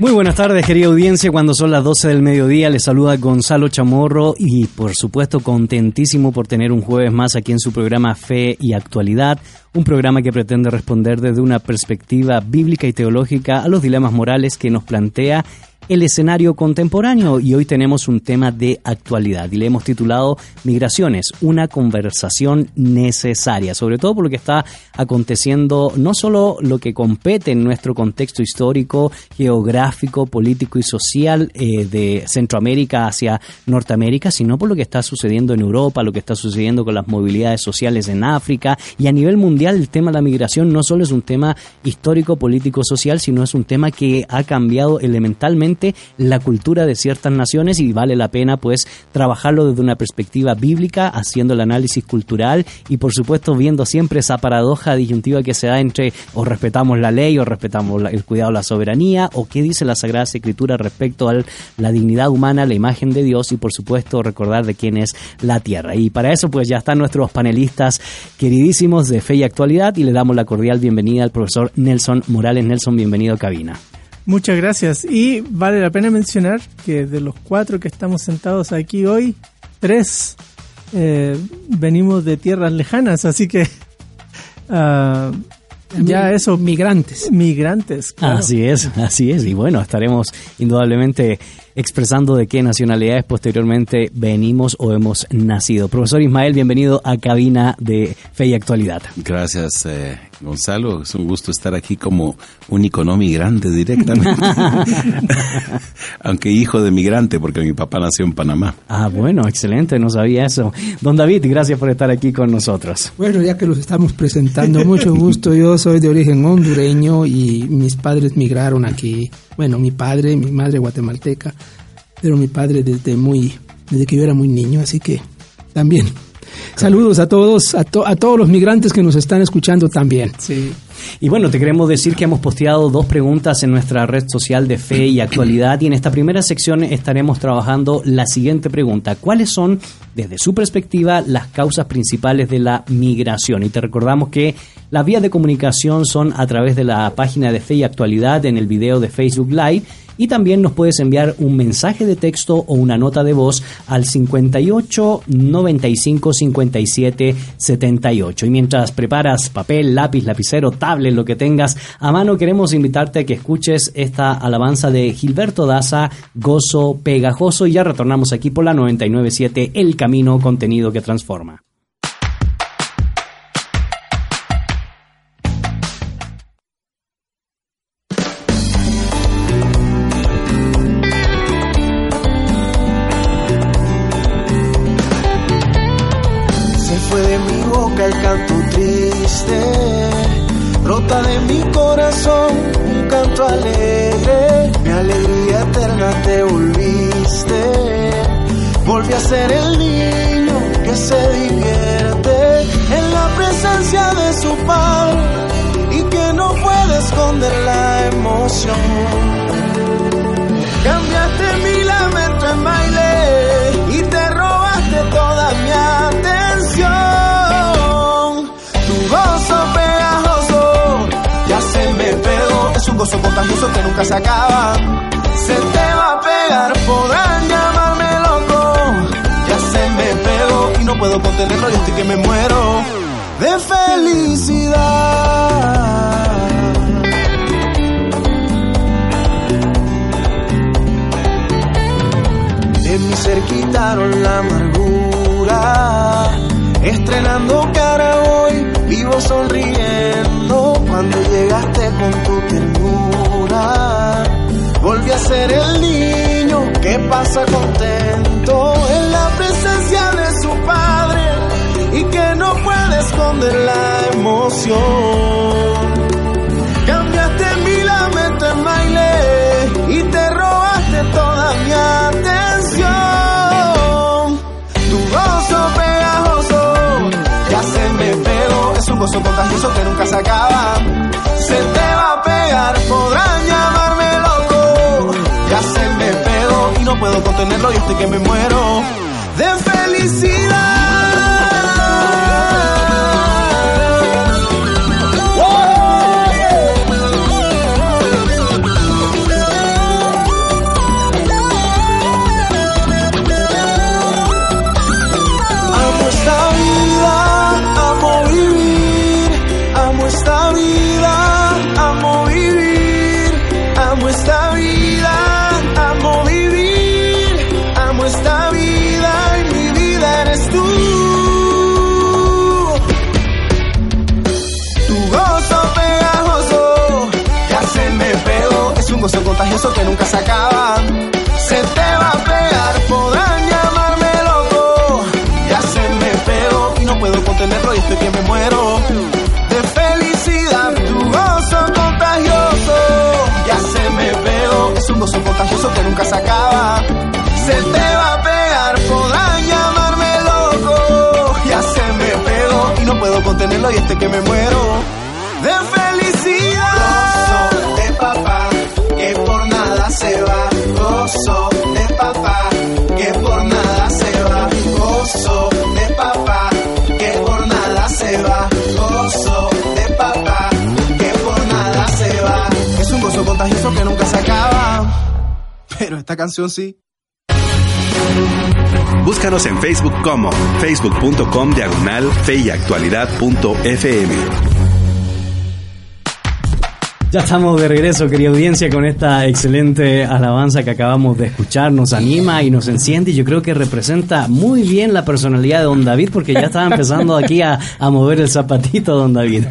Muy buenas tardes, querida audiencia. Cuando son las 12 del mediodía, les saluda Gonzalo Chamorro y, por supuesto, contentísimo por tener un jueves más aquí en su programa Fe y Actualidad, un programa que pretende responder desde una perspectiva bíblica y teológica a los dilemas morales que nos plantea el escenario contemporáneo y hoy tenemos un tema de actualidad. Y le hemos titulado Migraciones, una conversación necesaria, sobre todo por lo que está aconteciendo, no solo lo que compete en nuestro contexto histórico, geográfico, político y social eh, de Centroamérica hacia Norteamérica, sino por lo que está sucediendo en Europa, lo que está sucediendo con las movilidades sociales en África. Y a nivel mundial el tema de la migración no solo es un tema histórico, político, social, sino es un tema que ha cambiado elementalmente la cultura de ciertas naciones y vale la pena pues trabajarlo desde una perspectiva bíblica, haciendo el análisis cultural y por supuesto viendo siempre esa paradoja disyuntiva que se da entre o respetamos la ley o respetamos el cuidado de la soberanía o qué dice la Sagrada Escritura respecto a la dignidad humana, la imagen de Dios y por supuesto recordar de quién es la tierra. Y para eso pues ya están nuestros panelistas queridísimos de Fe y Actualidad y le damos la cordial bienvenida al profesor Nelson Morales. Nelson, bienvenido a cabina. Muchas gracias. Y vale la pena mencionar que de los cuatro que estamos sentados aquí hoy, tres eh, venimos de tierras lejanas, así que uh, ya eso. Migrantes. Migrantes. Así es, así es. Y bueno, estaremos indudablemente expresando de qué nacionalidades posteriormente venimos o hemos nacido. Profesor Ismael, bienvenido a Cabina de Fe y Actualidad. Gracias, eh, Gonzalo. Es un gusto estar aquí como único no migrante directamente. Aunque hijo de migrante, porque mi papá nació en Panamá. Ah, bueno, excelente, no sabía eso. Don David, gracias por estar aquí con nosotros. Bueno, ya que los estamos presentando, mucho gusto. Yo soy de origen hondureño y mis padres migraron aquí. Bueno, mi padre, mi madre guatemalteca, pero mi padre desde muy, desde que yo era muy niño, así que también Saludos a todos, a, a, todos los migrantes que nos están escuchando también. Sí. Y bueno, te queremos decir que hemos posteado dos preguntas en nuestra red social de fe y actualidad y en esta primera sección estaremos trabajando la siguiente pregunta. ¿Cuáles son, desde su perspectiva, las causas principales de la migración? Y te recordamos que las vías de comunicación son a través de la página de fe y actualidad en el video de Facebook Live y también nos puedes enviar un mensaje de texto o una nota de voz al 58 95 57 78. Y mientras preparas papel, lápiz, lapicero, tablet, lo que tengas a mano, queremos invitarte a que escuches esta alabanza de Gilberto Daza, Gozo Pegajoso. Y ya retornamos aquí por la 997, El Camino, contenido que transforma. Canción sí. Búscanos en Facebook como facebook.com diagonal feyactualidad.fm. Ya estamos de regreso, querida audiencia, con esta excelente alabanza que acabamos de escuchar. Nos anima y nos enciende y yo creo que representa muy bien la personalidad de Don David porque ya estaba empezando aquí a, a mover el zapatito, Don David.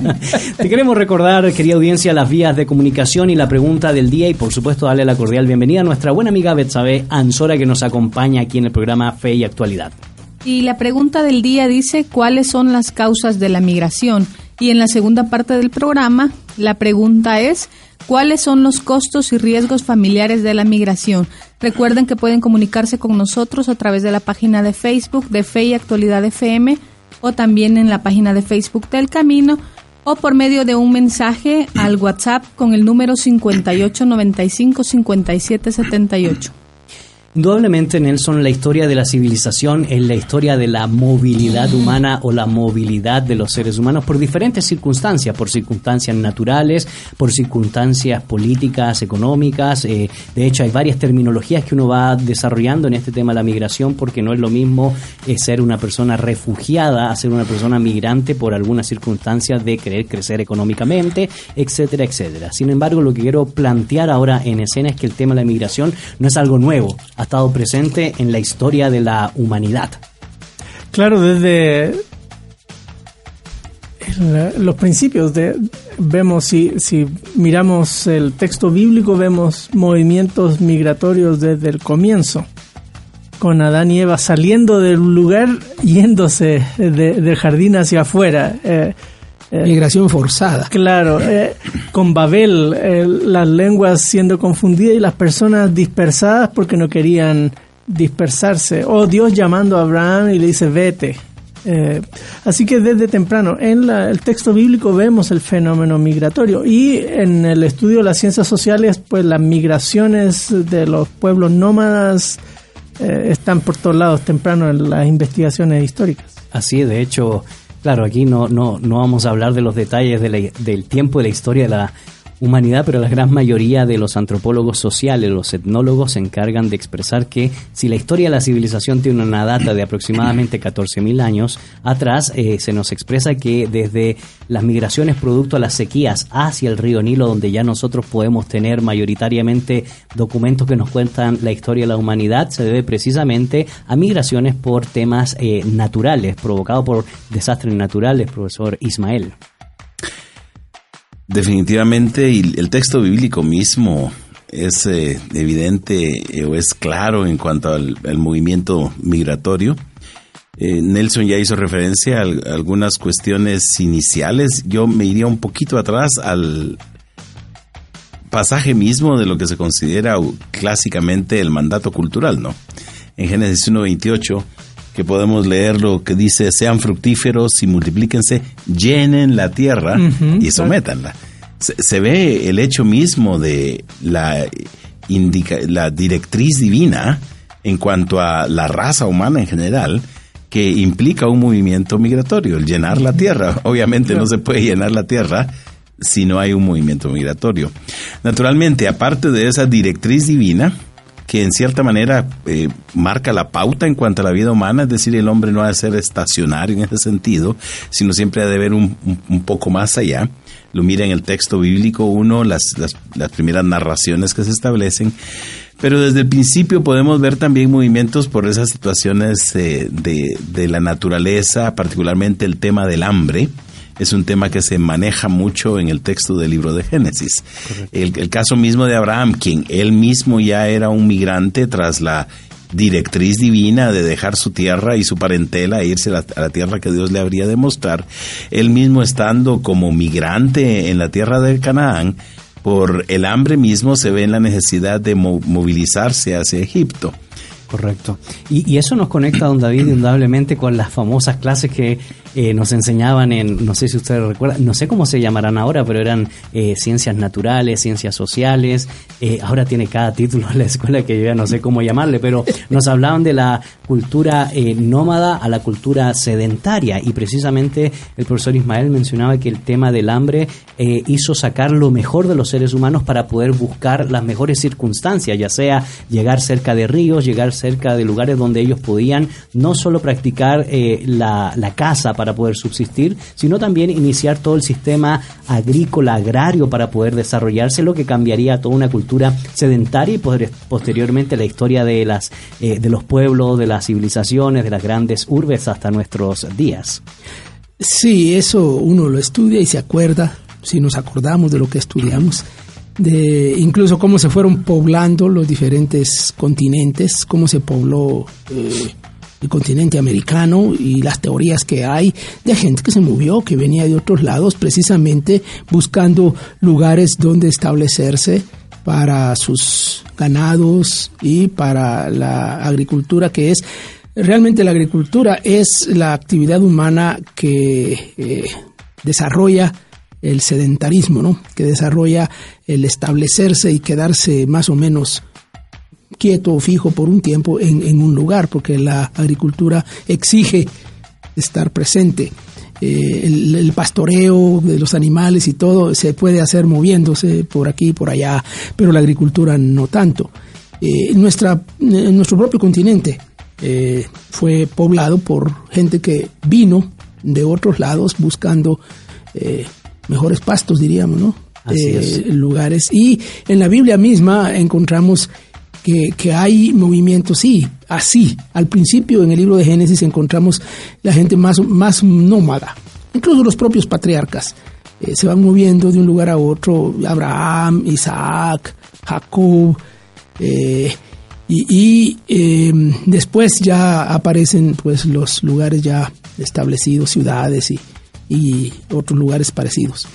Te queremos recordar, querida audiencia, las vías de comunicación y la pregunta del día y por supuesto darle la cordial bienvenida a nuestra buena amiga Betsabe Ansora que nos acompaña aquí en el programa Fe y Actualidad. Y la pregunta del día dice, ¿cuáles son las causas de la migración? Y en la segunda parte del programa, la pregunta es, ¿cuáles son los costos y riesgos familiares de la migración? Recuerden que pueden comunicarse con nosotros a través de la página de Facebook de Fe y Actualidad FM o también en la página de Facebook del Camino o por medio de un mensaje al WhatsApp con el número 58955778. Indudablemente, Nelson, la historia de la civilización es la historia de la movilidad humana o la movilidad de los seres humanos por diferentes circunstancias, por circunstancias naturales, por circunstancias políticas, económicas. Eh, de hecho, hay varias terminologías que uno va desarrollando en este tema de la migración porque no es lo mismo eh, ser una persona refugiada a ser una persona migrante por algunas circunstancias de querer crecer económicamente, etcétera, etcétera. Sin embargo, lo que quiero plantear ahora en escena es que el tema de la migración no es algo nuevo estado presente en la historia de la humanidad. Claro, desde el- los principios de vemos si, si miramos el texto bíblico vemos movimientos migratorios desde el comienzo con Adán y Eva saliendo del lugar yéndose de- del jardín hacia afuera eh, eh, Migración forzada. Claro, eh, con Babel, eh, las lenguas siendo confundidas y las personas dispersadas porque no querían dispersarse. O Dios llamando a Abraham y le dice, vete. Eh, así que desde temprano en la- el texto bíblico vemos el fenómeno migratorio y en el estudio de las ciencias sociales, pues las migraciones de los pueblos nómadas eh, están por todos lados temprano en las investigaciones históricas. Así es, de hecho, claro, aquí no, no, no vamos a hablar de los detalles del tiempo de la historia de la humanidad, pero la gran mayoría de los antropólogos sociales, los etnólogos, se encargan de expresar que si la historia de la civilización tiene una data de aproximadamente 14.000 años atrás, eh, se nos expresa que desde las migraciones producto a las sequías hacia el río Nilo, donde ya nosotros podemos tener mayoritariamente documentos que nos cuentan la historia de la humanidad, se debe precisamente a migraciones por temas eh, naturales, provocados por desastres naturales, profesor Ismael. Definitivamente, y el texto bíblico mismo es eh, evidente eh, o es claro en cuanto al, movimiento migratorio. Eh, Nelson ya hizo referencia a, algunas cuestiones iniciales. Yo me iría un poquito atrás al pasaje mismo de lo que se considera clásicamente el mandato cultural, ¿no? En Génesis 1.28, que podemos leer lo que dice, sean fructíferos y multiplíquense, llenen la tierra y sométanla se, ve el hecho mismo de la, la directriz divina en cuanto a la raza humana en general, que implica un movimiento migratorio, el llenar la tierra. Obviamente no se puede llenar la tierra si no hay un movimiento migratorio. Naturalmente, aparte de esa directriz divina, que en cierta manera eh, marca la pauta en cuanto a la vida humana, es decir, el hombre no ha de ser estacionario en ese sentido, sino siempre ha de ver un, un poco más allá lo mira en el texto bíblico uno, las, las, primeras narraciones que se establecen, pero desde el principio podemos ver también movimientos por esas situaciones eh, de, de, la naturaleza, particularmente el tema del hambre. Es un tema que se maneja mucho en el texto del libro de Génesis. El, el, caso mismo de Abraham, quien él mismo ya era un migrante tras la directriz divina de dejar su tierra y su parentela e irse a la, tierra que Dios le habría de mostrar, él mismo estando como migrante en la tierra de Canaán, por el hambre mismo se ve en la necesidad de movilizarse hacia Egipto. Correcto. Y, y, eso nos conecta, don David, indudablemente con las famosas clases que eh, nos enseñaban en, no sé si ustedes recuerdan, no sé cómo se llamarán ahora, pero eran eh, ciencias naturales, ciencias sociales. Eh, ahora tiene cada título la escuela que yo ya no sé cómo llamarle, pero nos hablaban de la cultura nómada a la cultura sedentaria y precisamente el profesor Ismael mencionaba que el tema del hambre hizo sacar lo mejor de los seres humanos para poder buscar las mejores circunstancias, ya sea llegar cerca de ríos, llegar cerca de lugares donde ellos podían no solo practicar la, la caza poder subsistir, sino también iniciar todo el sistema agrícola, agrario para poder desarrollarse, lo que cambiaría toda una cultura sedentaria y posteriormente la historia de, las, eh, de los pueblos, de las civilizaciones, de las grandes urbes hasta nuestros días. Sí, eso uno lo estudia y se acuerda, si nos acordamos de lo que estudiamos, de incluso cómo se fueron poblando los diferentes continentes, cómo se pobló eh, el continente americano y las teorías que hay de gente que se movió, que venía de otros lados precisamente buscando lugares donde establecerse para sus ganados y para la agricultura que es realmente la agricultura es la actividad humana que eh, desarrolla el sedentarismo, ¿no? Que desarrolla el establecerse y quedarse más o menos quieto o fijo por un tiempo en, un lugar, porque la agricultura exige estar presente. Eh, el, pastoreo de los animales y todo se puede hacer moviéndose por aquí y por allá, pero la agricultura no tanto. Eh, nuestra, nuestro propio continente eh, fue poblado por gente que vino de otros lados buscando mejores pastos, diríamos, ¿no? lugares. Y en la Biblia misma encontramos que, hay movimientos, sí, así. Al principio en el libro de Génesis encontramos la gente más, más nómada, incluso los propios patriarcas. Eh, se van moviendo de un lugar a otro, Abraham, Isaac, Jacob, eh, y, em, después ya aparecen pues los lugares ya establecidos, ciudades y, y otros lugares parecidos.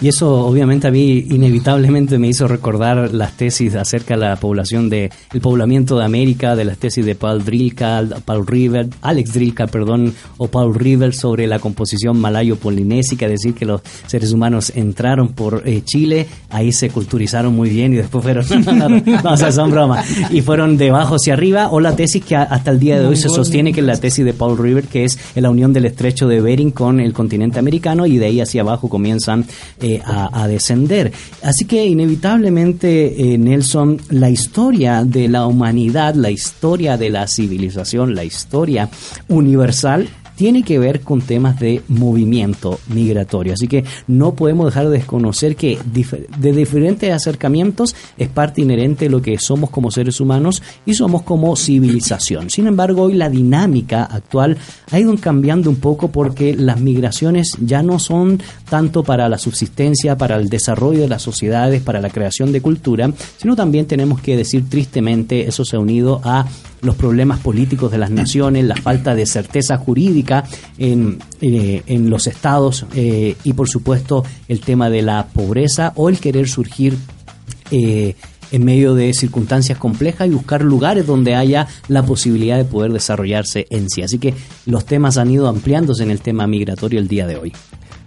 Y eso obviamente a mí inevitablemente me hizo recordar las tesis acerca de la población de el poblamiento de América, de las tesis de Paul Drilka, Paul River, Alex Drilka, perdón, o Paul River sobre la composición malayo-polinésica, decir, que los seres humanos entraron por eh, Chile, ahí se culturizaron muy bien y después fueron, no, no, no, son bromas, y fueron de abajo hacia arriba, o la tesis que hasta el día de hoy se sostiene que es la tesis de Paul River, que es la unión del estrecho de Bering con el continente americano y de ahí hacia abajo comienzan eh, a, descender. Así que inevitablemente, eh, Nelson, la historia de la humanidad, la historia de la civilización, la historia universal, tiene que ver con temas de movimiento migratorio. Así que no podemos dejar de desconocer que de diferentes acercamientos es parte inherente de lo que somos como seres humanos y somos como civilización. Sin embargo, hoy la dinámica actual ha ido cambiando un poco porque las migraciones ya no son tanto para la subsistencia, para el desarrollo de las sociedades, para la creación de cultura, sino también tenemos que decir tristemente, eso se ha unido a los problemas políticos de las naciones, la falta de certeza jurídica en, eh, en los estados eh, y por supuesto el tema de la pobreza o el querer surgir eh, en medio de circunstancias complejas y buscar lugares donde haya la posibilidad de poder desarrollarse en sí. Así que los temas han ido ampliándose en el tema migratorio el día de hoy.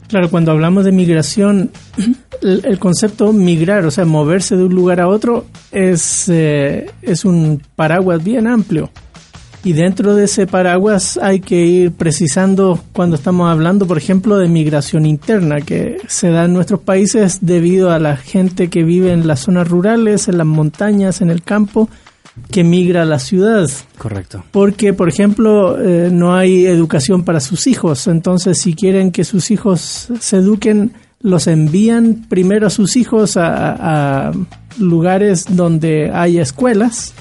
Claro, cuando hablamos de migración, el, concepto migrar, o sea, moverse de un lugar a otro, es, eh, es un paraguas bien amplio. Y dentro de ese paraguas hay que ir precisando cuando estamos hablando, por ejemplo, de migración interna, que se da en nuestros países debido a la gente que vive en las zonas rurales, en las montañas, en el campo, que migra a la ciudad. Correcto. Porque, por ejemplo, eh, no hay educación para sus hijos. Entonces, si quieren que sus hijos se eduquen, los envían primero a sus hijos a, a lugares donde hay escuelas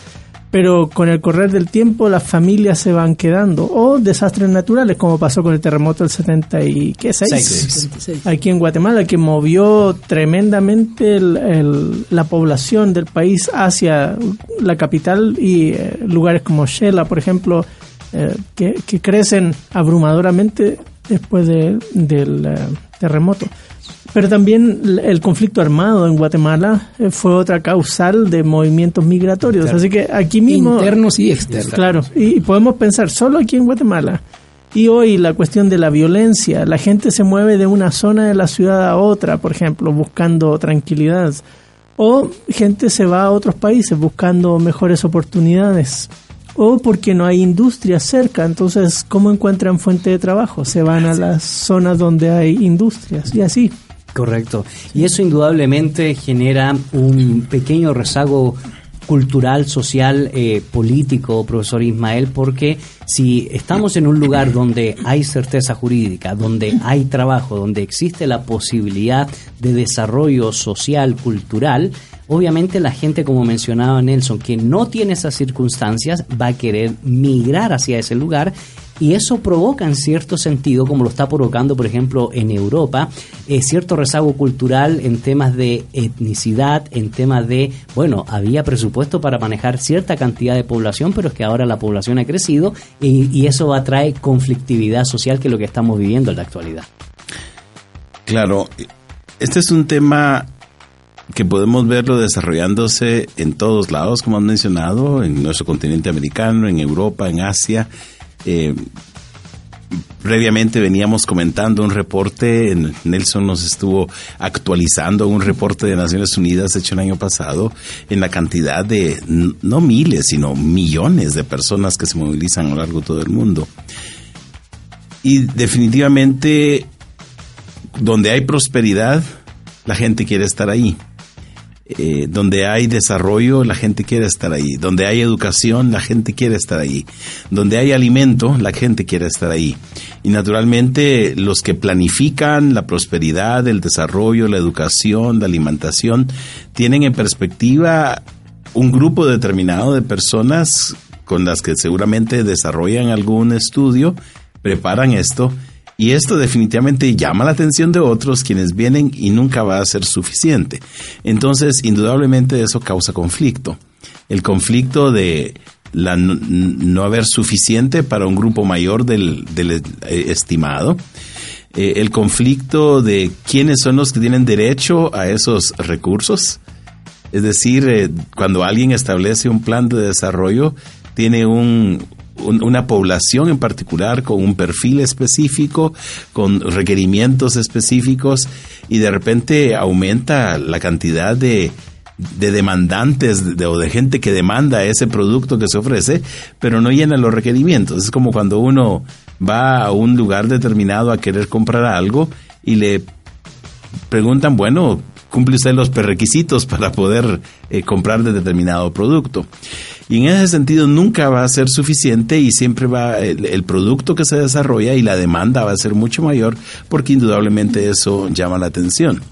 pero con el correr del tiempo las familias se van quedando o desastres naturales como pasó con el terremoto del 76 aquí en Guatemala que movió tremendamente la población del país hacia la capital y eh, lugares como Shela por ejemplo eh, que, crecen abrumadoramente después del eh, terremoto pero también el conflicto armado en Guatemala eh, fue otra causal de movimientos migratorios. Así que aquí mismo... Internos y externos. Claro, y, podemos pensar solo aquí en Guatemala. Y hoy la cuestión de la violencia, la gente se mueve de una zona de la ciudad a otra, por ejemplo, buscando tranquilidad. O gente se va a otros países buscando mejores oportunidades. O porque no hay industria cerca, entonces, ¿cómo encuentran fuente de trabajo? Se van a las zonas donde hay industrias y así. Correcto. Y eso indudablemente genera un pequeño rezago cultural, social, eh, político, profesor Ismael, porque si estamos en un lugar donde hay certeza jurídica, donde hay trabajo, donde existe la posibilidad de desarrollo social, cultural, obviamente la gente, como mencionaba Nelson, que no tiene esas circunstancias, va a querer migrar hacia ese lugar y eso provoca en cierto sentido, como lo está provocando por ejemplo en Europa, eh, cierto rezago cultural en temas de etnicidad, en temas de, bueno, había presupuesto para manejar cierta cantidad de población, pero es que ahora la población ha crecido y, y eso atrae conflictividad social que es lo que estamos viviendo en la actualidad. Claro, este es un tema que podemos verlo desarrollándose en todos lados, como han mencionado, en nuestro continente americano, en Europa, en Asia, eh, previamente veníamos comentando un reporte, Nelson nos estuvo actualizando un reporte de Naciones Unidas hecho el año pasado en la cantidad de, no miles, sino millones de personas que se movilizan a lo largo de todo el mundo. Y definitivamente, donde hay prosperidad, la gente quiere estar ahí. Eh, donde hay desarrollo, la gente quiere estar ahí. Donde hay educación, la gente quiere estar ahí. Donde hay alimento, la gente quiere estar ahí. Y naturalmente los que planifican la prosperidad, el desarrollo, la educación, la alimentación, tienen en perspectiva un grupo determinado de personas con las que seguramente desarrollan algún estudio, preparan esto y esto definitivamente llama la atención de otros quienes vienen y nunca va a ser suficiente. Entonces, indudablemente eso causa conflicto. El conflicto de la no, haber suficiente para un grupo mayor del, eh, estimado. Eh, el conflicto de quiénes son los que tienen derecho a esos recursos. Es decir, eh, cuando alguien establece un plan de desarrollo, tiene un, una población en particular con un perfil específico, con requerimientos específicos y de repente aumenta la cantidad de, de demandantes o de gente que demanda ese producto que se ofrece, pero no llena los requerimientos. Es como cuando uno va a un lugar determinado a querer comprar algo y le preguntan, bueno, cumple usted los prerequisitos para poder eh, comprar de determinado producto. Y en ese sentido nunca va a ser suficiente y siempre va el, producto que se desarrolla y la demanda va a ser mucho mayor porque indudablemente eso llama la atención.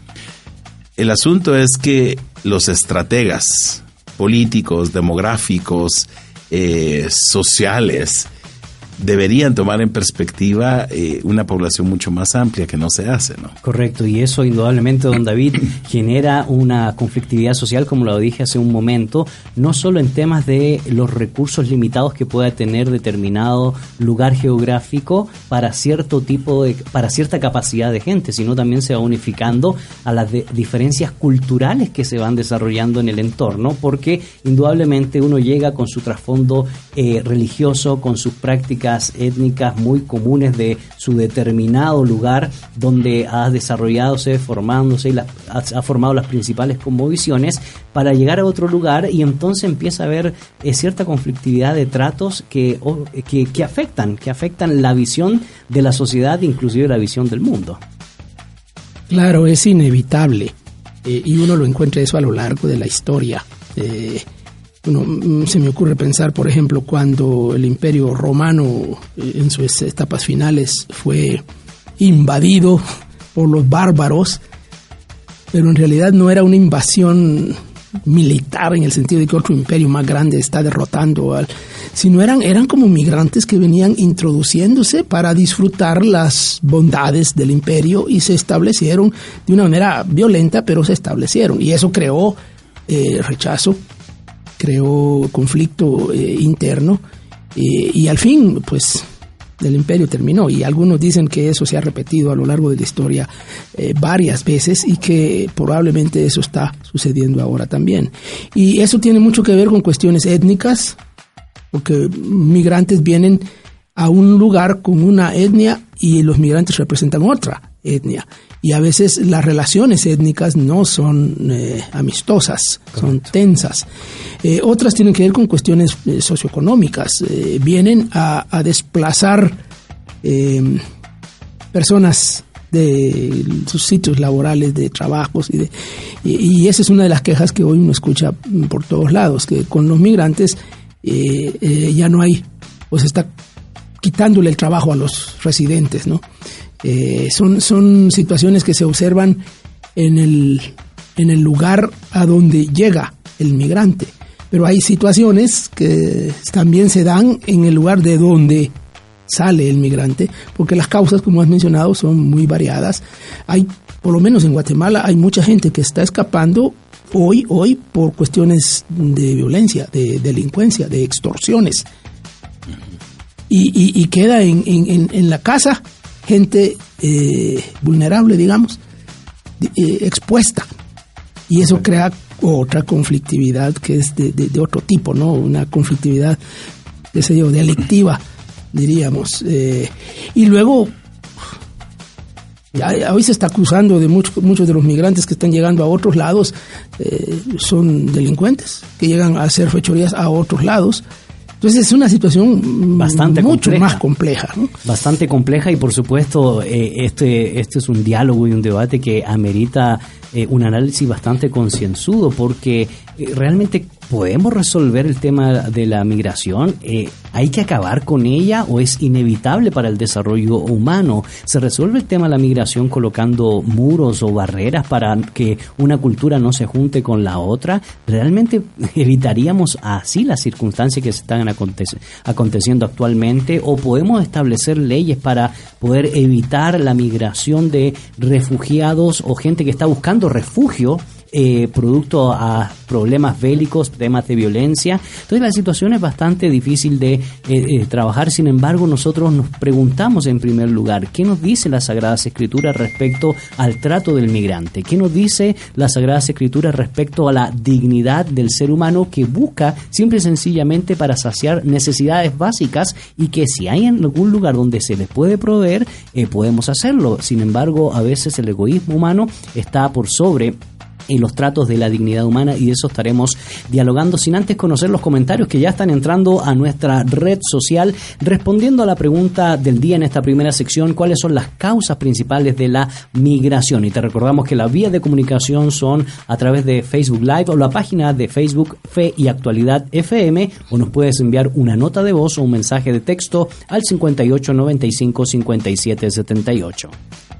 El asunto es que los estrategas políticos, demográficos, eh, sociales, deberían tomar en perspectiva eh, una población mucho más amplia que no se hace, ¿no? Correcto, y eso indudablemente, don David, genera una conflictividad social, como lo dije hace un momento, no solo en temas de los recursos limitados que pueda tener determinado lugar geográfico para cierto tipo de, para cierta capacidad de gente, sino también se va unificando a las diferencias culturales que se van desarrollando en el entorno, porque indudablemente uno llega con su trasfondo eh, religioso, con sus prácticas étnicas muy comunes de su determinado lugar donde ha desarrollado, formándose y ha, formado las principales conmovisiones para llegar a otro lugar y entonces empieza a haber eh, cierta conflictividad de tratos que, que, afectan, que afectan la visión de la sociedad, inclusive la visión del mundo. Claro, es inevitable. Eh, y uno lo encuentra eso a lo largo de la historia. Eh, Mm, se me ocurre pensar, por ejemplo, cuando el imperio romano eh, en sus etapas finales fue invadido por los bárbaros, pero en realidad no era una invasión militar en el sentido de que otro imperio más grande está derrotando al, sino eran, eran como migrantes que venían introduciéndose para disfrutar las bondades del imperio y se establecieron de una manera violenta, pero se establecieron. Y eso creó eh, rechazo creó conflicto eh, interno eh, y al fin, pues, el imperio terminó. Y algunos dicen que eso se ha repetido a lo largo de la historia eh, varias veces y que probablemente eso está sucediendo ahora también. Y eso tiene mucho que ver con cuestiones étnicas, porque migrantes vienen a un lugar con una etnia y los migrantes representan otra etnia y a veces las relaciones étnicas no son eh, amistosas, son tensas. Eh, otras tienen que ver con cuestiones eh, socioeconómicas, vienen a, desplazar em, personas de sus sitios laborales, de trabajos, y, de, y, esa es una de las quejas que hoy uno escucha por todos lados, que con los migrantes ya no hay, pues está quitándole el trabajo a los residentes, ¿no? Eh, son, son situaciones que se observan en el, en el lugar a donde llega el migrante. Pero hay situaciones que también se dan en el lugar de donde sale el migrante, porque las causas, como has mencionado, son muy variadas. Hay, por lo menos en Guatemala, hay mucha gente que está escapando hoy, hoy por cuestiones de violencia, de delincuencia, de extorsiones. Y, queda en, en, en la casa gente eh, vulnerable, digamos, eh, expuesta. Y eso crea otra conflictividad que es de, otro tipo, ¿no? Una conflictividad, qué sé yo, delictiva, diríamos. Eh, y luego, ya, hoy se está acusando de muchos muchos de los migrantes que están llegando a otros lados, son delincuentes, que llegan a hacer fechorías a otros lados entonces es una situación bastante mucho más compleja. Bastante compleja y por supuesto eh, este, este es un diálogo y un debate que amerita eh, un análisis bastante concienzudo porque eh, realmente podemos resolver el tema de la migración. Eh, ¿Hay que acabar con ella o es inevitable para el desarrollo humano? ¿Se resuelve el tema de la migración colocando muros o barreras para que una cultura no se junte con la otra? ¿Realmente evitaríamos así las circunstancias que se están aconteciendo actualmente? ¿O podemos establecer leyes para poder evitar la migración de refugiados o gente que está buscando refugio eh, producto a problemas bélicos, temas de violencia. Entonces la situación es bastante difícil de eh, eh, trabajar, sin embargo nosotros nos preguntamos en primer lugar, ¿qué nos dice la Sagrada Escritura respecto al trato del migrante? ¿Qué nos dice la Sagrada Escritura respecto a la dignidad del ser humano que busca simple y sencillamente para saciar necesidades básicas y que si hay en algún lugar donde se les puede proveer, podemos hacerlo? Sin embargo, a veces el egoísmo humano está por sobre y los tratos de la dignidad humana y de eso estaremos dialogando sin antes conocer los comentarios que ya están entrando a nuestra red social respondiendo a la pregunta del día en esta primera sección, cuáles son las causas principales de la migración. Y te recordamos que las vías de comunicación son a través de Facebook Live o la página de Facebook Fe y Actualidad FM o nos puedes enviar una nota de voz o un mensaje de texto al 58 95 57 78.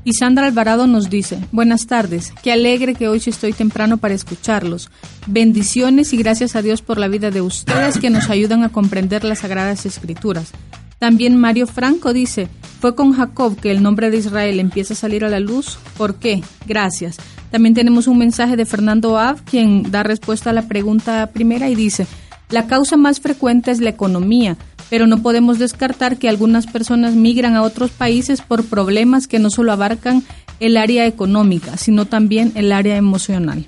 Y Sandra Alvarado nos dice, buenas tardes, qué alegre que hoy estoy temprano para escucharlos. Bendiciones y gracias a Dios por la vida de ustedes que nos ayudan a comprender las Sagradas Escrituras. También Mario Franco dice, fue con Jacob que el nombre de Israel empieza a salir a la luz. ¿Por qué? Gracias. También tenemos un mensaje de Fernando Ab, quien da respuesta a la pregunta primera y dice, la causa más frecuente es la economía pero no podemos descartar que algunas personas migran a otros países por problemas que no solo abarcan el área económica, sino también el área emocional.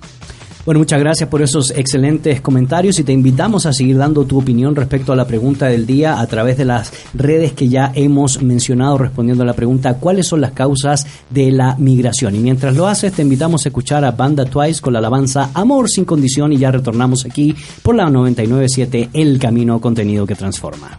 Bueno, muchas gracias por esos excelentes comentarios y te invitamos a seguir dando tu opinión respecto a la pregunta del día a través de las redes que ya hemos mencionado respondiendo a la pregunta cuáles son las causas de la migración. Y mientras lo haces, te invitamos a escuchar a Banda Twice con la alabanza Amor sin condición y ya retornamos aquí por la 997 El Camino Contenido que Transforma.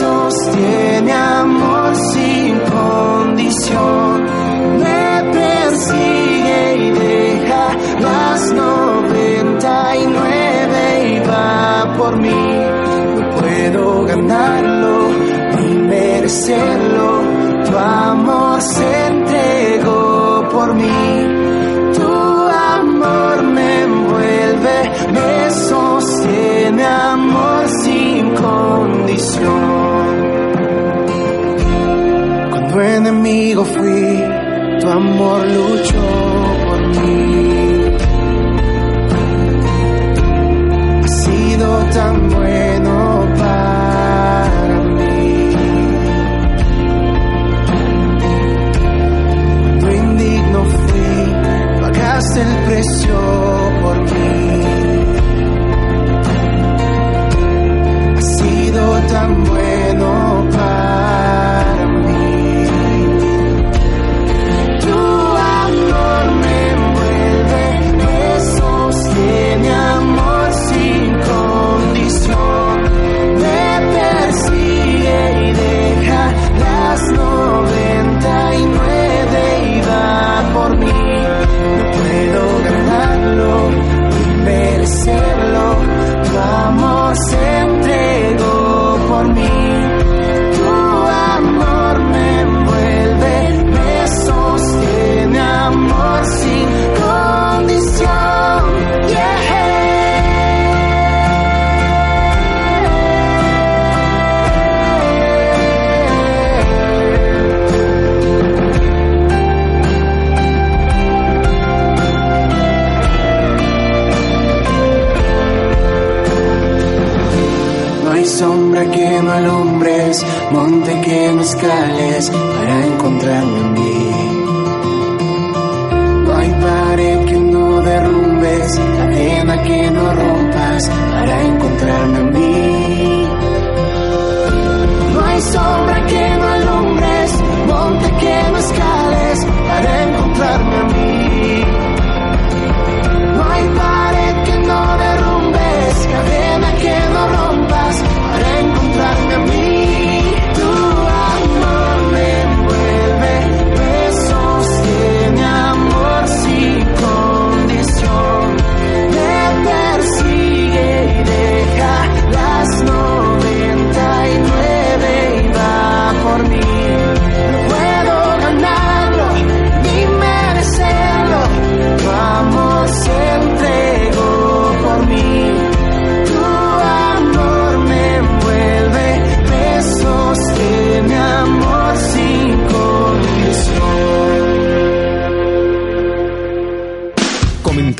Sostiene amor sin condición, me persigue y deja las noventa y nueve y va por mí. No puedo ganarlo ni merecerlo, tu amor se entregó por mí. Tu amor me envuelve, me sostiene amor sin condición. Enemigo fui, tu amor luchó por mí. Ha sido tan bueno para mí. Cuando indigno fui, pagaste el precio por mí. Ha sido tan bueno say monte que no escales para encontrarme en mí. No hay pared que no derrumbes, cadena que no rompas para encontrarme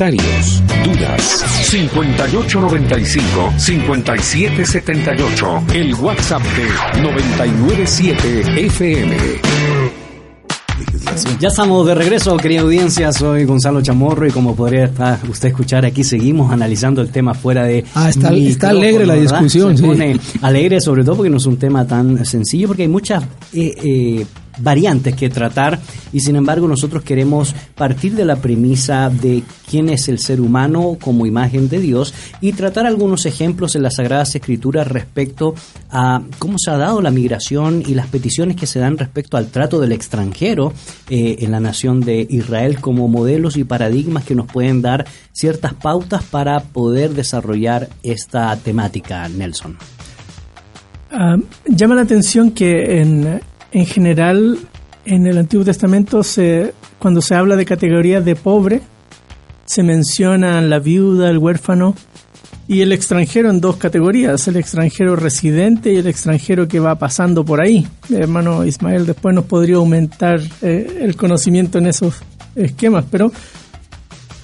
comentarios, dudas. 5895-5778. El WhatsApp de 997 FM. Ya estamos de regreso, querida audiencia. Soy Gonzalo Chamorro y como podría usted escuchar, aquí seguimos analizando el tema fuera de. Ah, está, está alegre la discusión, Se pone alegre, sobre todo porque no es un tema tan sencillo, porque hay muchas eh, eh, variantes que tratar y sin embargo nosotros queremos partir de la premisa de quién es el ser humano como imagen de Dios y tratar algunos ejemplos en las Sagradas Escrituras respecto a cómo se ha dado la migración y las peticiones que se dan respecto al trato del extranjero eh, en la nación de Israel como modelos y paradigmas que nos pueden dar ciertas pautas para poder desarrollar esta temática, Nelson. Ah, llama la atención que en en general en el Antiguo Testamento se, cuando se habla de categorías de pobre, se mencionan la viuda, el huérfano y el extranjero en dos categorías, el extranjero residente y el extranjero que va pasando por ahí. hermano Ismael después nos podría aumentar eh, el conocimiento en esos esquemas, pero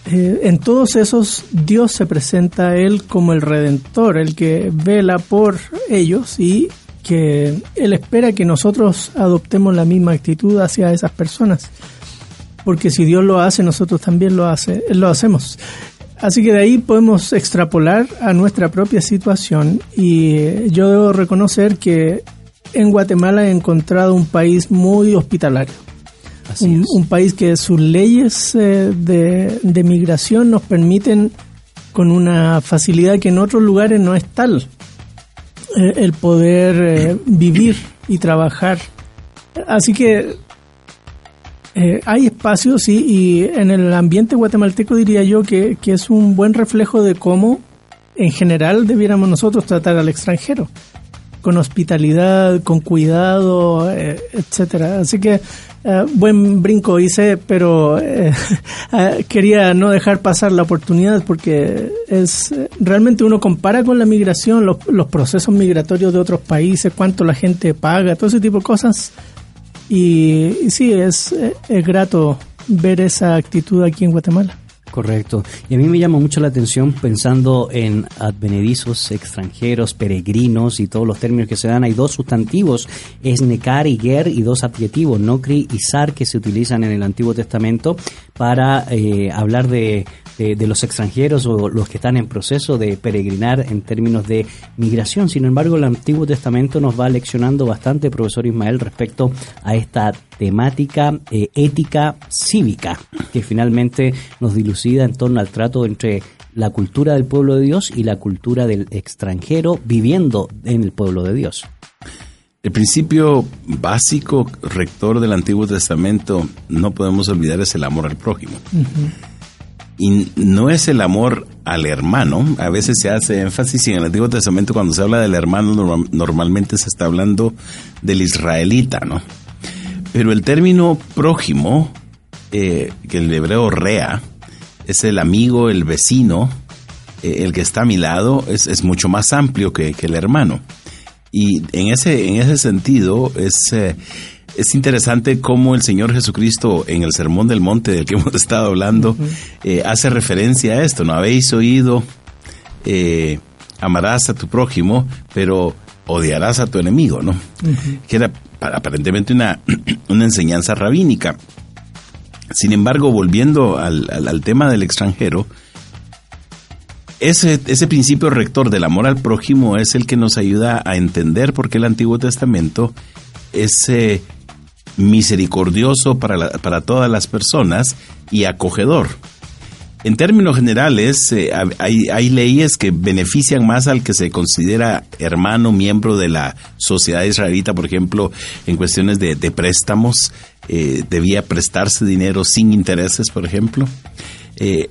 eh, en todos esos Dios se presenta a Él como el redentor, el que vela por ellos y que Él espera que nosotros adoptemos la misma actitud hacia esas personas. Porque si Dios lo hace, nosotros también lo, hace, lo hacemos. Así que de ahí podemos extrapolar a nuestra propia situación y yo debo reconocer que en Guatemala he encontrado un país muy hospitalario. Un, país que sus leyes eh, de, de migración nos permiten con una facilidad que en otros lugares no es tal. Eh, el poder eh, vivir y trabajar. Así que eh, hay espacios y, en el ambiente guatemalteco diría yo que, que, es un buen reflejo de cómo en general debiéramos nosotros tratar al extranjero con hospitalidad, con cuidado, etcétera. Así que eh, buen brinco hice, pero eh, eh, quería no dejar pasar la oportunidad porque es realmente uno compara con la migración, los, procesos migratorios de otros países, cuánto la gente paga, todo ese tipo de cosas. Y, sí, es, es grato ver esa actitud aquí en Guatemala. Correcto. Y a mí me llama mucho la atención pensando en advenedizos extranjeros, peregrinos y todos los términos que se dan. Hay dos sustantivos, es nekar y ger, y dos adjetivos, nocri y sar, que se utilizan en el Antiguo Testamento para eh, hablar de de, los extranjeros o los que están en proceso de peregrinar en términos de migración. Sin embargo, el Antiguo Testamento nos va leccionando bastante, profesor Ismael, respecto a esta temática eh, ética cívica que finalmente nos dilucida en torno al trato entre la cultura del pueblo de Dios y la cultura del extranjero viviendo en el pueblo de Dios. El principio básico rector del Antiguo Testamento, no podemos olvidar, es el amor al prójimo. Y no es el amor al hermano. A veces se hace énfasis y en el Antiguo Testamento cuando se habla del hermano normalmente se está hablando del israelita, ¿no? Pero el término prójimo, eh, que el hebreo rea, es el amigo, el vecino, eh, el que está a mi lado, es, es mucho más amplio que, que, el hermano. Y en ese, en ese sentido es... Eh, es interesante cómo el Señor Jesucristo en el Sermón del Monte del que hemos estado hablando eh, hace referencia a esto. No habéis oído, eh, amarás a tu prójimo, pero odiarás a tu enemigo, ¿no? Que era aparentemente una, una enseñanza rabínica. Sin embargo, volviendo al, al, tema del extranjero, ese, ese, principio rector del amor al prójimo es el que nos ayuda a entender por qué el Antiguo Testamento es eh, misericordioso para, para todas las personas y acogedor. En términos generales, eh, hay, hay, leyes que benefician más al que se considera hermano, miembro de la sociedad israelita, por ejemplo, en cuestiones de, préstamos, eh, debía prestarse dinero sin intereses, por ejemplo. Eh,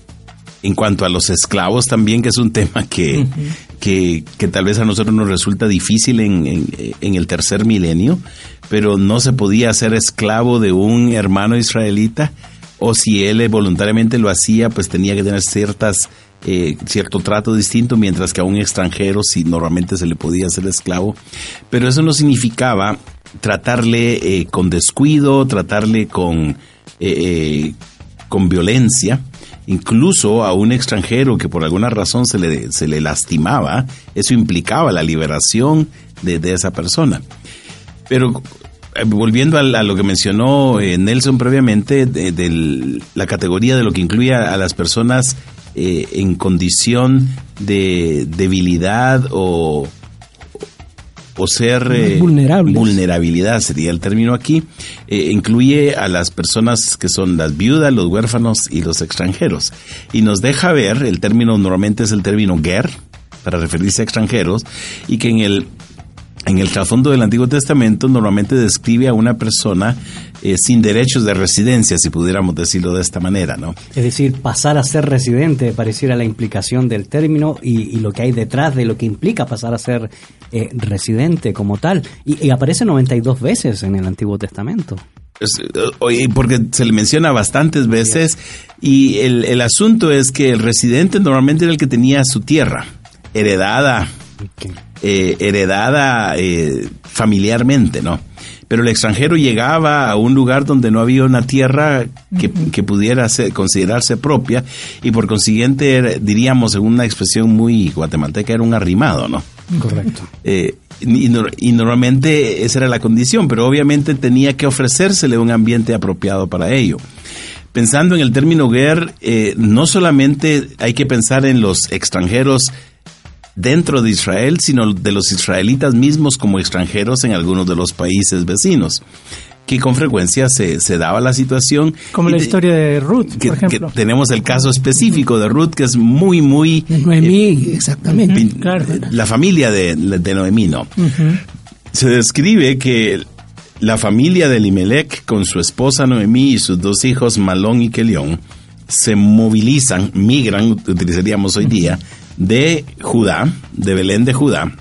en cuanto a los esclavos también, que es un tema que, que, tal vez a nosotros nos resulta difícil en, en, el tercer milenio, pero no se podía ser esclavo de un hermano israelita, o si él voluntariamente lo hacía, pues tenía que tener ciertas eh, cierto trato distinto, mientras que a un extranjero si normalmente se le podía hacer esclavo. Pero eso no significaba tratarle eh, con descuido, tratarle con, eh, con violencia incluso a un extranjero que por alguna razón se le, se le lastimaba, eso implicaba la liberación de, de esa persona. Pero eh, volviendo a, lo que mencionó eh, Nelson previamente, de, la categoría de lo que incluye a, las personas eh, en condición de debilidad o, o ser vulnerabilidad sería el término aquí, incluye a las personas que son las viudas, los huérfanos y los extranjeros. Y nos deja ver, el término normalmente es el término ger, para referirse a extranjeros, y que en el en el trasfondo del Antiguo Testamento normalmente describe a una persona eh, sin derechos de residencia, si pudiéramos decirlo de esta manera, ¿no? Es decir, pasar a ser residente pareciera la implicación del término y, lo que hay detrás de lo que implica pasar a ser eh, residente como tal. Y, aparece 92 veces en el Antiguo Testamento. Eh, porque se le menciona bastantes veces y el, el asunto es que el residente normalmente era el que tenía su tierra heredada eh, heredada eh, familiarmente, ¿no? Pero el extranjero llegaba a un lugar donde no había una tierra que, pudiera considerarse propia y por consiguiente, diríamos en una expresión muy guatemalteca, era un arrimado, ¿no? Correcto. Eh, y, normalmente esa era la condición, pero obviamente tenía que ofrecérsele un ambiente apropiado para ello pensando en el término guerra, no solamente hay que pensar en los extranjeros dentro de Israel, sino de los israelitas mismos como extranjeros en algunos de los países vecinos que con frecuencia se, se daba la situación. Como la historia de Ruth, por ejemplo. tenemos el caso específico de Ruth, que es muy, muy... Noemí, eh, exactamente. La familia de, de Noemí, ¿no? Se describe que la familia de Elimelech, con su esposa Noemí y sus dos hijos Malón y Kelión, se movilizan, migran, utilizaríamos hoy día, de Judá, de Belén de Judá,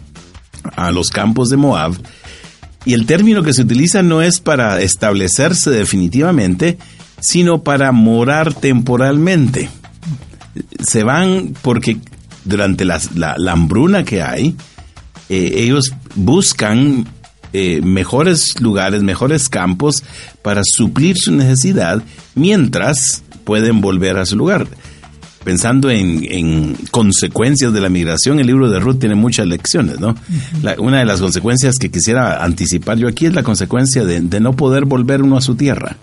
a los campos de Moab. Y el término que se utiliza no es para establecerse definitivamente, sino para morar temporalmente. Se van porque durante la, hambruna que hay, eh, ellos buscan eh, mejores lugares, mejores campos para suplir su necesidad mientras pueden volver a su lugar pensando en, consecuencias de la migración, el libro de Ruth tiene muchas lecciones, ¿no? una de las consecuencias que quisiera anticipar yo aquí es la consecuencia de, no poder volver uno a su tierra.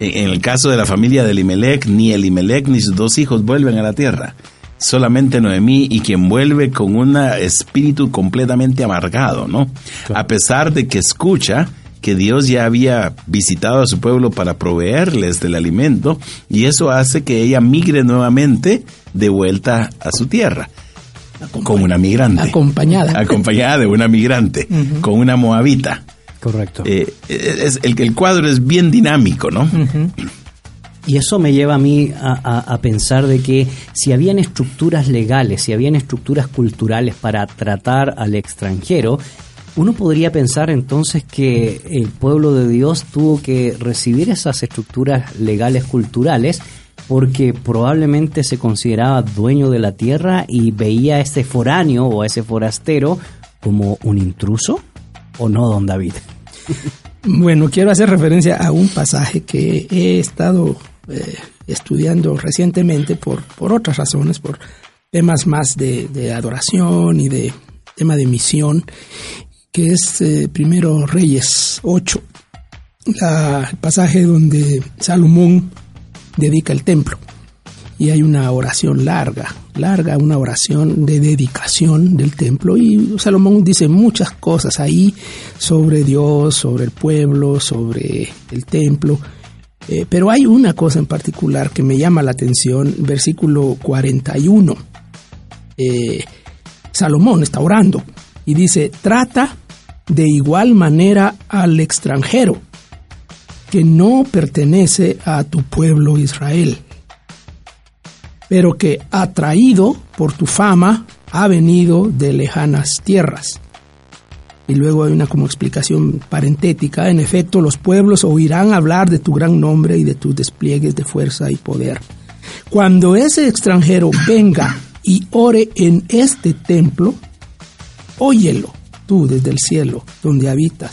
En, el caso de la familia de Elimelech, ni Elimelech ni sus dos hijos vuelven a la tierra. Solamente Noemí y quien vuelve con un espíritu completamente amargado, ¿no? A pesar de que escucha que Dios ya había visitado a su pueblo para proveerles del alimento y eso hace que ella migre nuevamente de vuelta a su tierra. como una migrante. Acompañada. Acompañada de una migrante, con una moabita. Correcto. Eh, es, el, el cuadro es bien dinámico, ¿no? Y eso me lleva a mí a, a, pensar de que si habían estructuras legales, si habían estructuras culturales para tratar al extranjero, uno podría pensar entonces que el pueblo de Dios tuvo que recibir esas estructuras legales culturales porque probablemente se consideraba dueño de la tierra y veía a este foráneo o a ese forastero como un intruso, ¿o no, don David? Bueno, quiero hacer referencia a un pasaje que he estado eh, estudiando recientemente por, por otras razones, por temas más de adoración y de tema de misión que es eh, primero Reyes 8, el pasaje donde Salomón dedica el templo. Y hay una oración larga, larga, una oración de dedicación del templo. Y Salomón dice muchas cosas ahí sobre Dios, sobre el pueblo, sobre el templo. Eh, pero hay una cosa en particular que me llama la atención, versículo 41. Eh, Salomón está orando y dice, trata de igual manera al extranjero que no pertenece a tu pueblo Israel, pero que atraído por tu fama ha venido de lejanas tierras. Y luego hay una como explicación parentética, en efecto los pueblos oirán hablar de tu gran nombre y de tus despliegues de fuerza y poder. Cuando ese extranjero venga y ore en este templo, óyelo desde el cielo, donde habitas,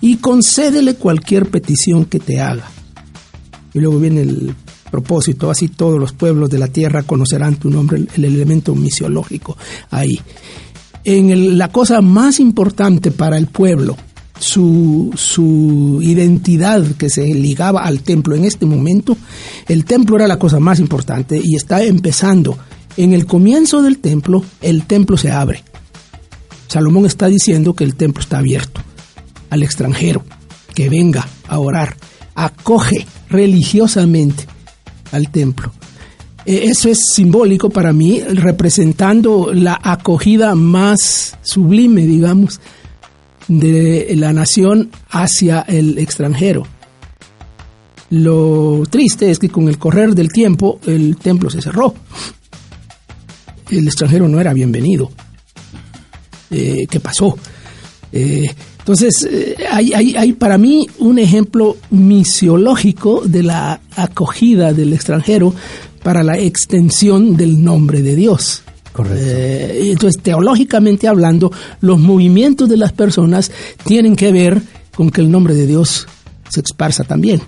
y concédele cualquier petición que te haga. Y luego viene el propósito, así todos los pueblos de la tierra conocerán tu nombre, el, el elemento misiológico ahí. En el- la cosa más importante para el pueblo, su, su identidad que se ligaba al templo en este momento, el templo era la cosa más importante y está empezando. En el comienzo del templo, el templo se abre. Salomón está diciendo que el templo está abierto al extranjero, que venga a orar, acoge religiosamente al templo. Eh, Eso es simbólico para mí, representando la acogida más sublime, digamos, de la nación hacia el extranjero. Lo triste es que con el correr del tiempo el templo se cerró. El extranjero no era bienvenido. Eh, ¿Qué pasó? Eh, entonces, eh, hay, hay, hay para mí un ejemplo misiológico de la acogida del extranjero para la extensión del nombre de Dios. Correcto. Eh, entonces, teológicamente hablando, los movimientos de las personas tienen que ver con que el nombre de Dios se esparza también.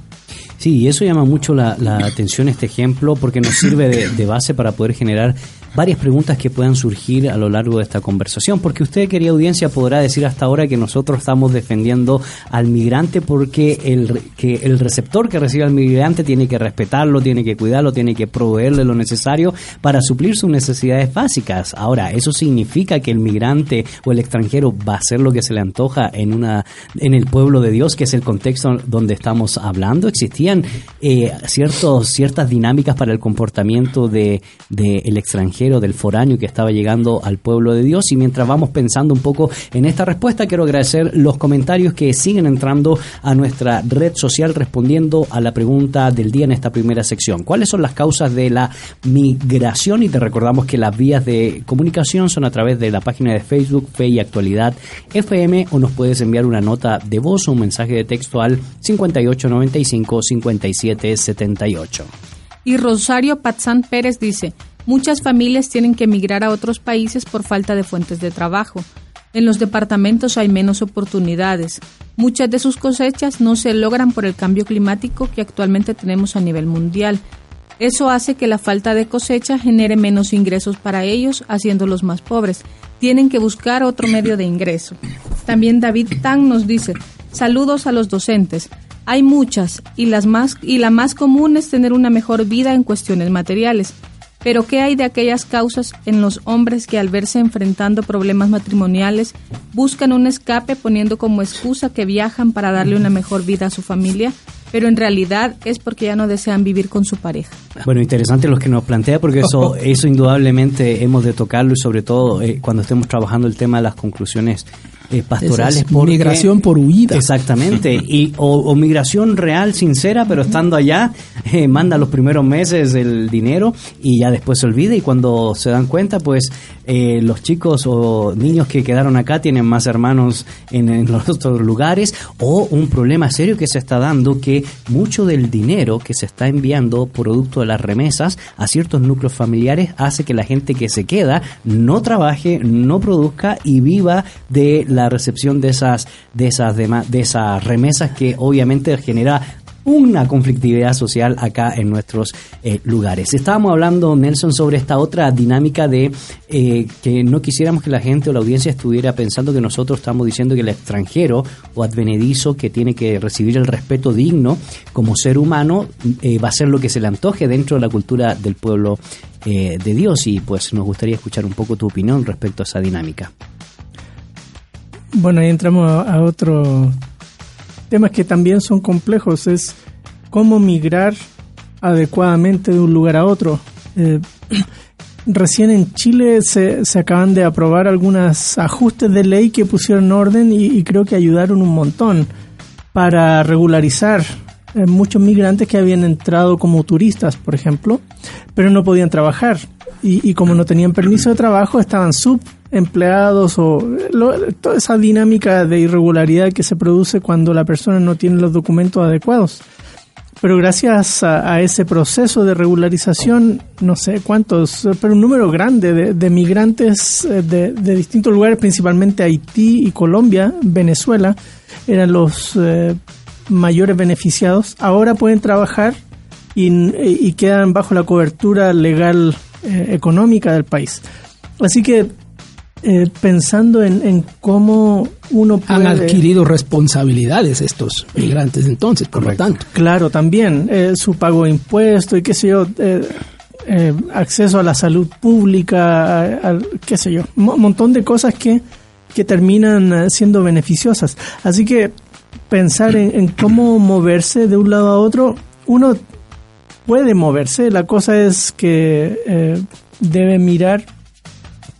Sí, y eso llama mucho la, la atención este ejemplo porque nos sirve de, de base para poder generar varias preguntas que puedan surgir a lo largo de esta conversación. Porque usted, querida audiencia, podrá decir hasta ahora que nosotros estamos defendiendo al migrante porque el, que el receptor que recibe al migrante tiene que respetarlo, tiene que cuidarlo, tiene que proveerle lo necesario para suplir sus necesidades básicas. Ahora, ¿eso significa que el migrante o el extranjero va a hacer lo que se le antoja en, una, en el pueblo de Dios, que es el contexto donde estamos hablando? ¿Existían eh, ciertos, ciertas dinámicas para el comportamiento del de, el extranjero, del foráneo que estaba llegando al pueblo de Dios? Y mientras vamos pensando un poco en esta respuesta, quiero agradecer los comentarios que siguen entrando a nuestra red social respondiendo a la pregunta del día en esta primera sección. ¿Cuáles son las causas de la migración? Y te recordamos que las vías de comunicación son a través de la página de Facebook Fe y Actualidad FM o nos puedes enviar una nota de voz o un mensaje de texto al 5895 5778. Y Rosario Patzán Pérez dice, muchas familias tienen que emigrar a otros países por falta de fuentes de trabajo. En los departamentos hay menos oportunidades. Muchas de sus cosechas no se logran por el cambio climático que actualmente tenemos a nivel mundial. Eso hace que la falta de cosecha genere menos ingresos para ellos, haciéndolos más pobres. Tienen que buscar otro medio de ingreso. También David Tan nos dice, saludos a los docentes. Hay muchas y, las más, y la más común es tener una mejor vida en cuestiones materiales. Pero ¿qué hay de aquellas causas en los hombres que al verse enfrentando problemas matrimoniales buscan un escape poniendo como excusa que viajan para darle una mejor vida a su familia? Pero en realidad es porque ya no desean vivir con su pareja. Bueno, interesante lo que nos plantea porque eso, eso indudablemente hemos de tocarlo y sobre todo eh, cuando estemos trabajando el tema de las conclusiones eh, pastorales. Es porque- migración por huida. Exactamente, y, o, o migración real, sincera, pero estando allá, eh, manda los primeros meses el dinero y ya después se olvida y cuando se dan cuenta, pues eh, los chicos o niños que quedaron acá tienen más hermanos en, en los otros lugares o un problema serio que se está dando que mucho del dinero que se está enviando producto de las remesas a ciertos núcleos familiares hace que la gente que se queda no trabaje, no produzca y viva de la recepción de esas de esas de esas remesas que obviamente genera una conflictividad social acá en nuestros eh, lugares. Estábamos hablando, Nelson, sobre esta otra dinámica de eh, que no quisiéramos que la gente o la audiencia estuviera pensando que nosotros estamos diciendo que el extranjero o advenedizo que tiene que recibir el respeto digno como ser humano eh, va a ser lo que se le antoje dentro de la cultura del pueblo eh, de Dios y pues nos gustaría escuchar un poco tu opinión respecto a esa dinámica. Bueno, ahí entramos a, a otro temas que también son complejos, es cómo migrar adecuadamente de un lugar a otro. Eh, recién en Chile se, se acaban de aprobar algunos ajustes de ley que pusieron orden y, creo que ayudaron un montón para regularizar eh, muchos migrantes que habían entrado como turistas, por ejemplo, pero no podían trabajar. Y, y como no tenían permiso de trabajo, estaban subempleados o lo- toda esa dinámica de irregularidad que se produce cuando la persona no tiene los documentos adecuados. Pero gracias a, ese proceso de regularización, no sé cuántos, pero un número grande de, migrantes eh, de, de distintos lugares, principalmente Haití y Colombia, Venezuela, eran los eh, mayores beneficiados. Ahora pueden trabajar y, quedan bajo la cobertura legal eh, económica del país. Así que eh, pensando en, cómo uno puede... Han adquirido responsabilidades estos migrantes entonces, por lo tanto. Claro, también eh, su pago de impuestos y qué sé yo, acceso a la salud pública, qué sé yo, un montón de cosas que, que terminan siendo beneficiosas. Así que pensar en, cómo moverse de un lado a otro, uno puede moverse, la cosa es que eh, debe mirar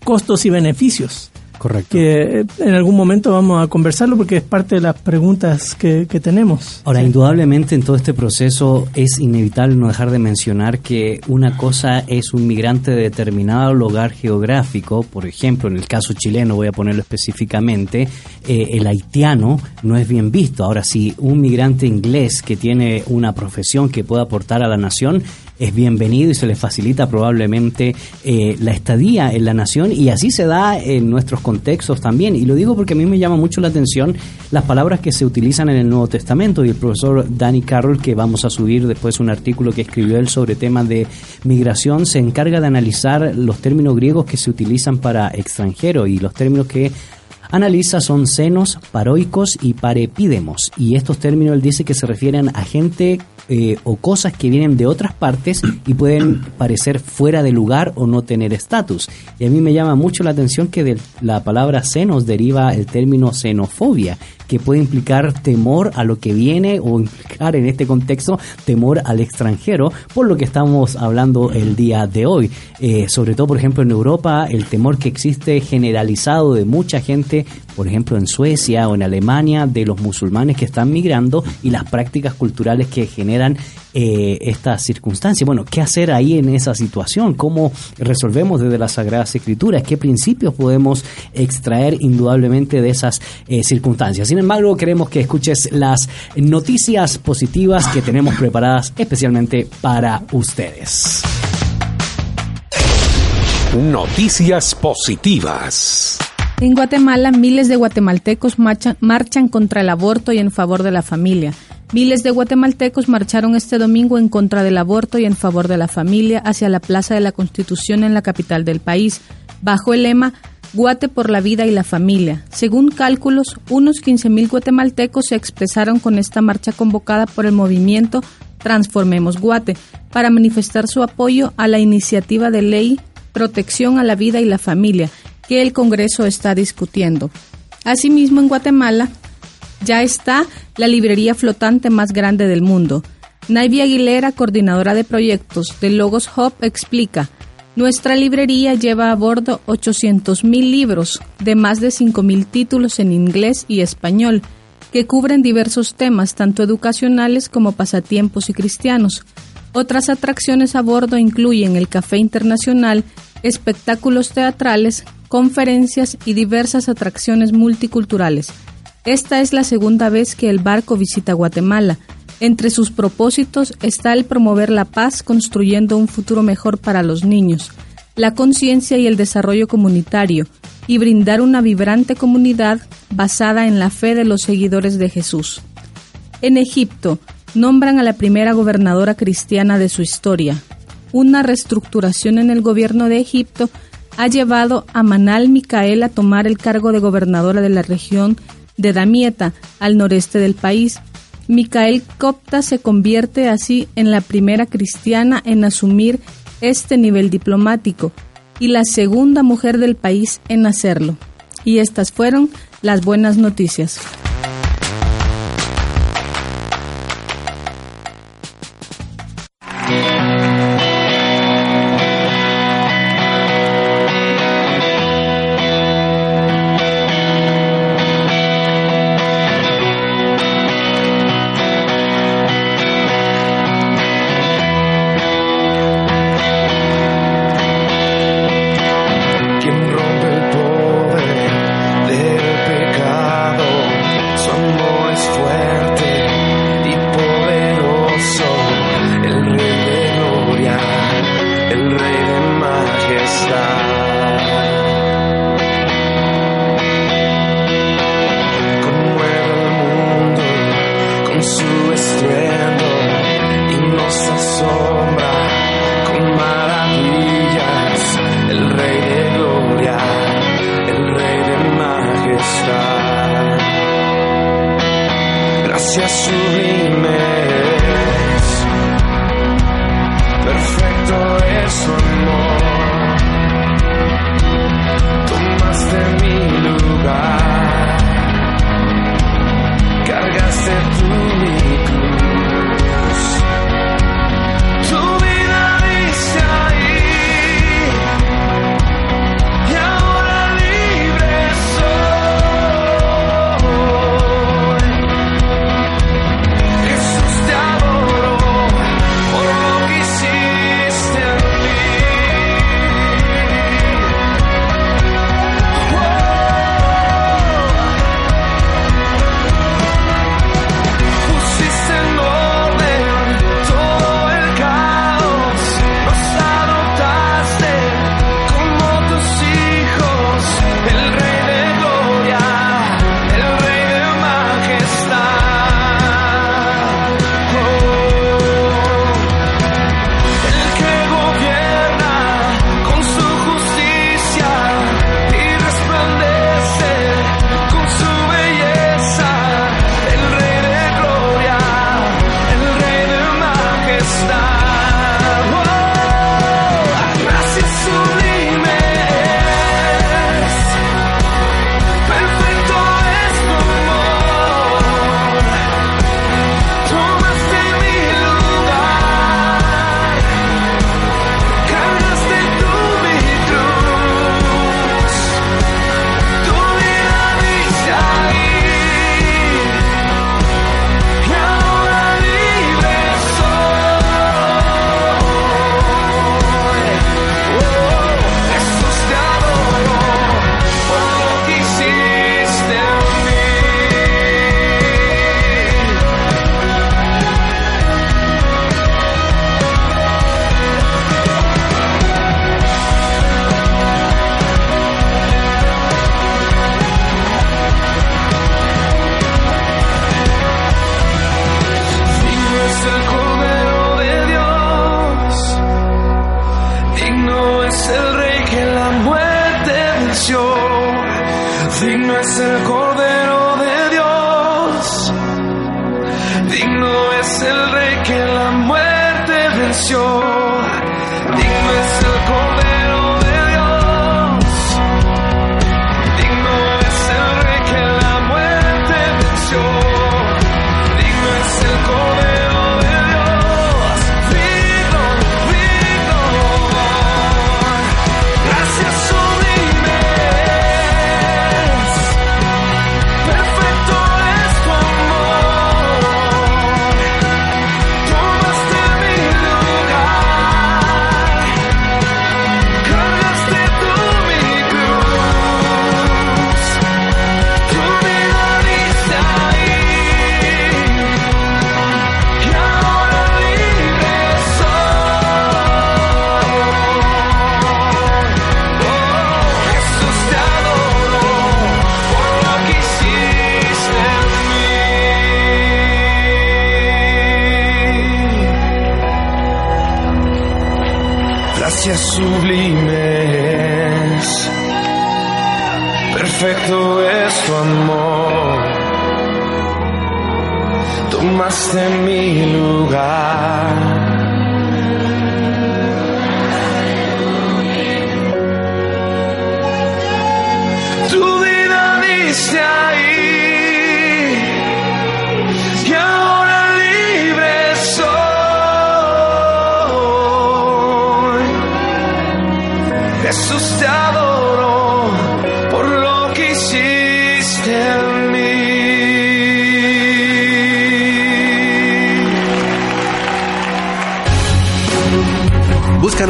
costos y beneficios. Correcto. Que eh, en algún momento vamos a conversarlo porque es parte de las preguntas que, tenemos. Ahora, indudablemente en todo este proceso es inevitable no dejar de mencionar que una cosa es un migrante de determinado lugar geográfico, por ejemplo, en el caso chileno, voy a ponerlo específicamente, eh, el haitiano no es bien visto. Ahora, si un migrante inglés que tiene una profesión que pueda aportar a la nación, es bienvenido y se le facilita probablemente eh, la estadía en la nación y así se da en nuestros contextos también. Y lo digo porque a mí me llama mucho la atención las palabras que se utilizan en el Nuevo Testamento y el profesor Danny Carroll, que vamos a subir después un artículo que escribió él sobre temas de migración, se encarga de analizar los términos griegos que se utilizan para extranjero y los términos que analiza son senos, paroicos y parepídemos. Y estos términos él dice que se refieren a gente eh, o cosas que vienen de otras partes y pueden parecer fuera de lugar o no tener estatus. Y a mí me llama mucho la atención que de la palabra senos deriva el término xenofobia, que puede implicar temor a lo que viene o implicar en este contexto temor al extranjero, por lo que estamos hablando el día de hoy. Eh, sobre todo, por ejemplo, en Europa, el temor que existe generalizado de mucha gente, por ejemplo, en Suecia o en Alemania, de los musulmanes que están migrando y las prácticas culturales que generan eh, esta circunstancia. Bueno, ¿qué hacer ahí en esa situación? ¿Cómo resolvemos desde las Sagradas Escrituras? ¿Qué principios podemos extraer indudablemente de esas eh, circunstancias? Sin embargo, queremos que escuches las noticias positivas que tenemos preparadas especialmente para ustedes. Noticias positivas. En Guatemala, miles de guatemaltecos marchan, contra el aborto y en favor de la familia. Miles de guatemaltecos marcharon este domingo en contra del aborto y en favor de la familia hacia la Plaza de la Constitución en la capital del país, bajo el lema Guate por la vida y la familia. Según cálculos, unos 15.000 guatemaltecos se expresaron con esta marcha convocada por el movimiento Transformemos Guate para manifestar su apoyo a la iniciativa de ley Protección a la vida y la familia que el Congreso está discutiendo. Asimismo, en Guatemala, ya está la librería flotante más grande del mundo. Naivia Aguilera, coordinadora de proyectos de Logos Hub, explica, nuestra librería lleva a bordo 800.000 libros de más de 5.000 títulos en inglés y español, que cubren diversos temas, tanto educacionales como pasatiempos y cristianos. Otras atracciones a bordo incluyen el Café Internacional, espectáculos teatrales, conferencias y diversas atracciones multiculturales. Esta es la segunda vez que el barco visita Guatemala. Entre sus propósitos está el promover la paz construyendo un futuro mejor para los niños, la conciencia y el desarrollo comunitario, y brindar una vibrante comunidad basada en la fe de los seguidores de Jesús. En Egipto, nombran a la primera gobernadora cristiana de su historia. Una reestructuración en el gobierno de Egipto ha llevado a Manal Micael a tomar el cargo de gobernadora de la región de Damieta, al noreste del país. Micael Copta se convierte así en la primera cristiana en asumir este nivel diplomático y la segunda mujer del país en hacerlo. Y estas fueron las buenas noticias.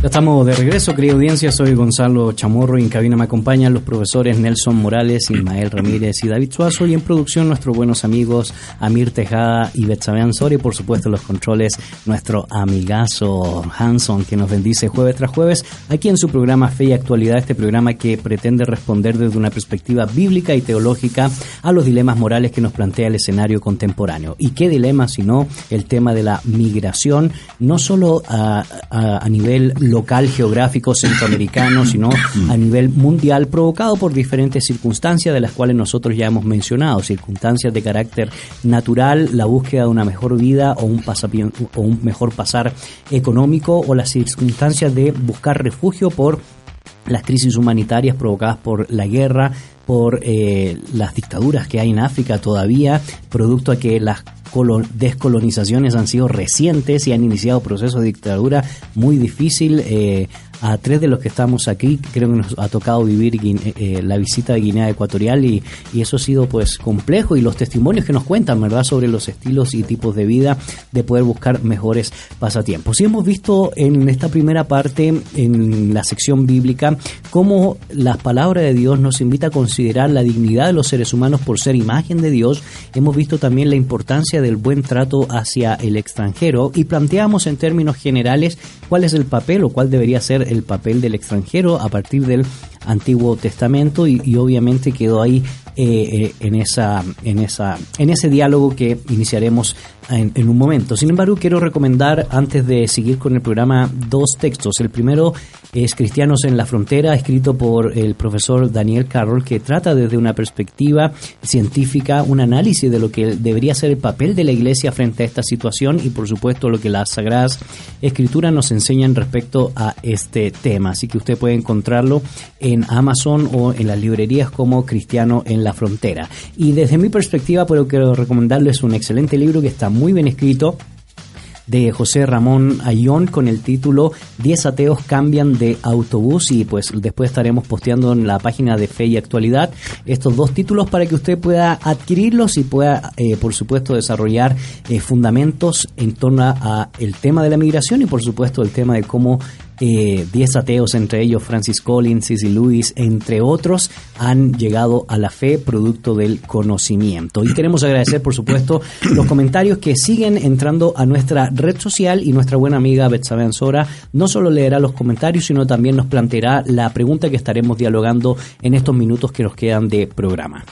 ya estamos de regreso, querida audiencia. Soy Gonzalo Chamorro y en cabina me acompañan los profesores Nelson Morales, Ismael Ramírez y David Suazo. Y en producción, nuestros buenos amigos Amir Tejada y Betsabe Ansori. Y por supuesto, los controles, nuestro amigazo Hanson, que nos bendice jueves tras jueves aquí en su programa Fe y Actualidad. Este programa que pretende responder desde una perspectiva bíblica y teológica a los dilemas morales que nos plantea el escenario contemporáneo. ¿Y qué dilema, sino el tema de la migración, no solo a, a nivel local, geográfico, centroamericano, sino a nivel mundial, provocado por diferentes circunstancias de las cuales nosotros ya hemos mencionado, circunstancias de carácter natural, la búsqueda de una mejor vida o un, o un mejor pasar económico o las circunstancias de buscar refugio por las crisis humanitarias provocadas por la guerra, por eh, las dictaduras que hay en África todavía, producto a que las descolonizaciones han sido recientes y han iniciado procesos de dictadura muy difícil. Eh, a tres de los que estamos aquí, creo que nos ha tocado vivir eh, eh, la visita de Guinea Ecuatorial y, eso ha sido pues complejo y los testimonios que nos cuentan, ¿verdad?, sobre los estilos y tipos de vida de poder buscar mejores pasatiempos. Y hemos visto en esta primera parte, en la sección bíblica, cómo la palabra de Dios nos invita a considerar la dignidad de los seres humanos por ser imagen de Dios. Hemos visto también la importancia del buen trato hacia el extranjero y planteamos en términos generales cuál es el papel o cuál debería ser el papel del extranjero a partir del Antiguo Testamento y, obviamente quedó ahí eh, eh, en esa en esa en ese diálogo que iniciaremos en, un momento. Sin embargo, quiero recomendar antes de seguir con el programa dos textos. El primero es Cristianos en la Frontera, escrito por el profesor Daniel Carroll, que trata desde una perspectiva científica un análisis de lo que debería ser el papel de la Iglesia frente a esta situación y por supuesto lo que las Sagradas Escrituras nos enseñan respecto a este tema. Así que usted puede encontrarlo en Amazon o en las librerías como Cristiano en la Frontera. Y desde mi perspectiva, puedo quiero recomendarles un excelente libro que está muy bien escrito de José Ramón Ayón con el título 10 ateos cambian de autobús y pues después estaremos posteando en la página de Fe y Actualidad estos dos títulos para que usted pueda adquirirlos y pueda eh, por supuesto desarrollar eh, fundamentos en torno a el tema de la migración y por supuesto el tema de cómo 10 eh, ateos, entre ellos Francis Collins, y Lewis, entre otros, han llegado a la fe producto del conocimiento. Y queremos agradecer, por supuesto, los comentarios que siguen entrando a nuestra red social y nuestra buena amiga Betsabe Ansora no solo leerá los comentarios, sino también nos planteará la pregunta que estaremos dialogando en estos minutos que nos quedan de programa.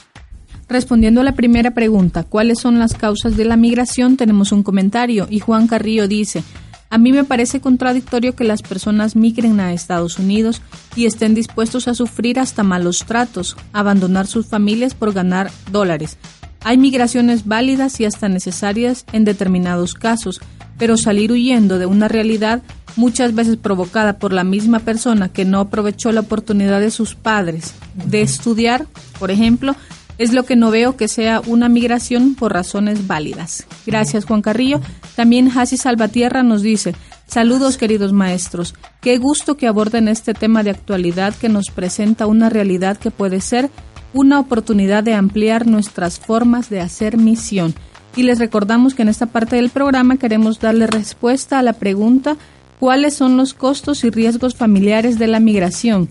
Respondiendo a la primera pregunta, ¿cuáles son las causas de la migración? Tenemos un comentario y Juan Carrillo dice, a mí me parece contradictorio que las personas migren a Estados Unidos y estén dispuestos a sufrir hasta malos tratos, abandonar sus familias por ganar dólares. Hay migraciones válidas y hasta necesarias en determinados casos, pero salir huyendo de una realidad muchas veces provocada por la misma persona que no aprovechó la oportunidad de sus padres de estudiar, por ejemplo, es lo que no veo que sea una migración por razones válidas. Gracias, Juan Carrillo. También Hasi Salvatierra nos dice, saludos queridos maestros, qué gusto que aborden este tema de actualidad que nos presenta una realidad que puede ser una oportunidad de ampliar nuestras formas de hacer misión. Y les recordamos que en esta parte del programa queremos darle respuesta a la pregunta ¿cuáles son los costos y riesgos familiares de la migración?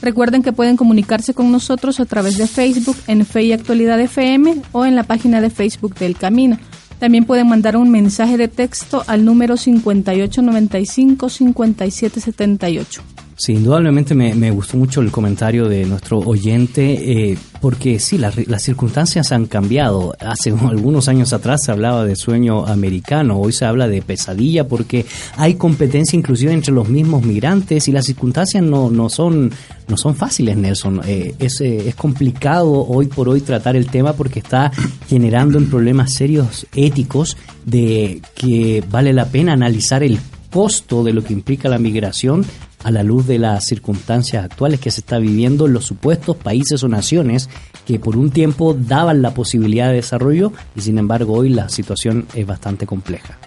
Recuerden que pueden comunicarse con nosotros a través de Facebook en Fe Actualidad FM o en la página de Facebook del Camino. También pueden mandar un mensaje de texto al número 5895-5778. Sí, indudablemente me, me, gustó mucho el comentario de nuestro oyente, eh, porque sí, las, las circunstancias han cambiado. Hace algunos años atrás se hablaba de sueño americano, hoy se habla de pesadilla porque hay competencia inclusive entre los mismos migrantes y las circunstancias no, no, son, no son fáciles, Nelson. Eh, es, eh, es complicado hoy por hoy tratar el tema porque está generando en problemas serios éticos de que vale la pena analizar el costo de lo que implica la migración a la luz de las circunstancias actuales que se está viviendo en los supuestos países o naciones que por un tiempo daban la posibilidad de desarrollo y sin embargo hoy la situación es bastante compleja.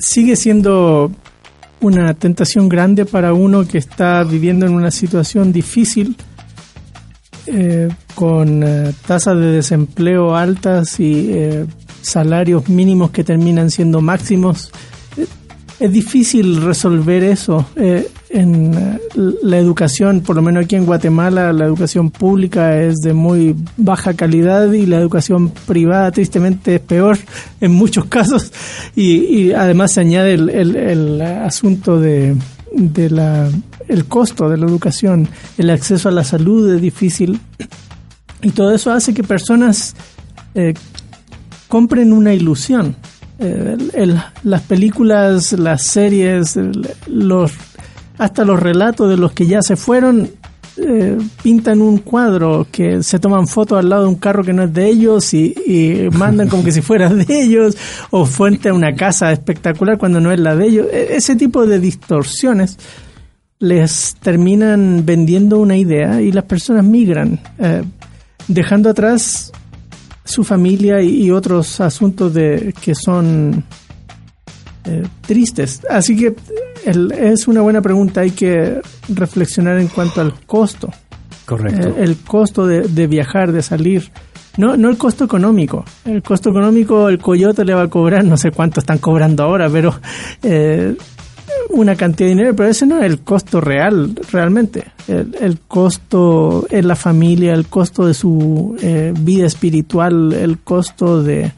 Sigue siendo una tentación grande para uno que está viviendo en una situación difícil eh, con eh, tasas de desempleo altas y eh, salarios mínimos que terminan siendo máximos es difícil resolver eso. Eh, en eh, la educación, por lo menos aquí en Guatemala, la educación pública es de muy baja calidad y la educación privada tristemente es peor en muchos casos. Y, además se añade el, asunto de, la, el costo de la educación, el acceso a la salud es difícil. Y todo eso hace que personas eh, compren una ilusión Eh, las películas, las series, los hasta los relatos de los que ya se fueron eh, pintan un cuadro que se toman fotos al lado de un carro que no es de ellos y, mandan como que si fuera de ellos o fuente a una casa espectacular cuando no es la de ellos. E, ese tipo de distorsiones les terminan vendiendo una idea y las personas migran, eh, dejando atrás su familia y, otros asuntos de que son eh, tristes. Así que es una buena pregunta. Hay que reflexionar en cuanto al costo. Correcto. Eh, el costo de, viajar, de salir. No, no el costo económico. El costo económico, el coyote le va a cobrar, no sé cuánto están cobrando ahora, pero eh, una cantidad de dinero, pero ese no es el costo real, realmente. El, costo en la familia, el costo de su eh, vida espiritual, el costo de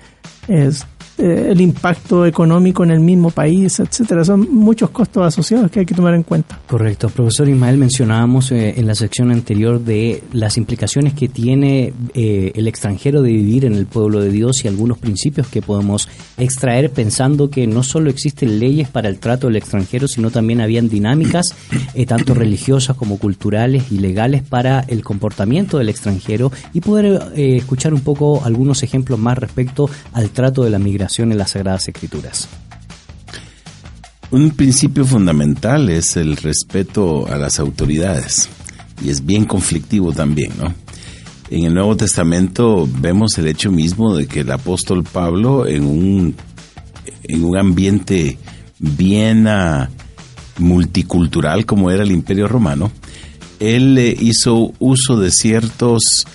eh, el impacto económico en el mismo país, etcétera. Son muchos costos asociados que hay que tomar en cuenta. Correcto. Profesor Ismael, mencionábamos eh, en la sección anterior de las implicaciones que tiene eh, el extranjero de vivir en el pueblo de Dios y algunos principios que podemos extraer pensando que no solo existen leyes para el trato del extranjero, sino también habían dinámicas, tanto religiosas como culturales y legales, para el comportamiento del extranjero y poder escuchar un poco algunos ejemplos más respecto al trato de la migración en las Sagradas Escrituras? Un principio fundamental es el respeto a las autoridades y es bien conflictivo también, ¿no? En el Nuevo Testamento vemos el hecho mismo de que el apóstol Pablo en un, en un ambiente bien ah, multicultural como era el Imperio Romano, él hizo uso de ciertos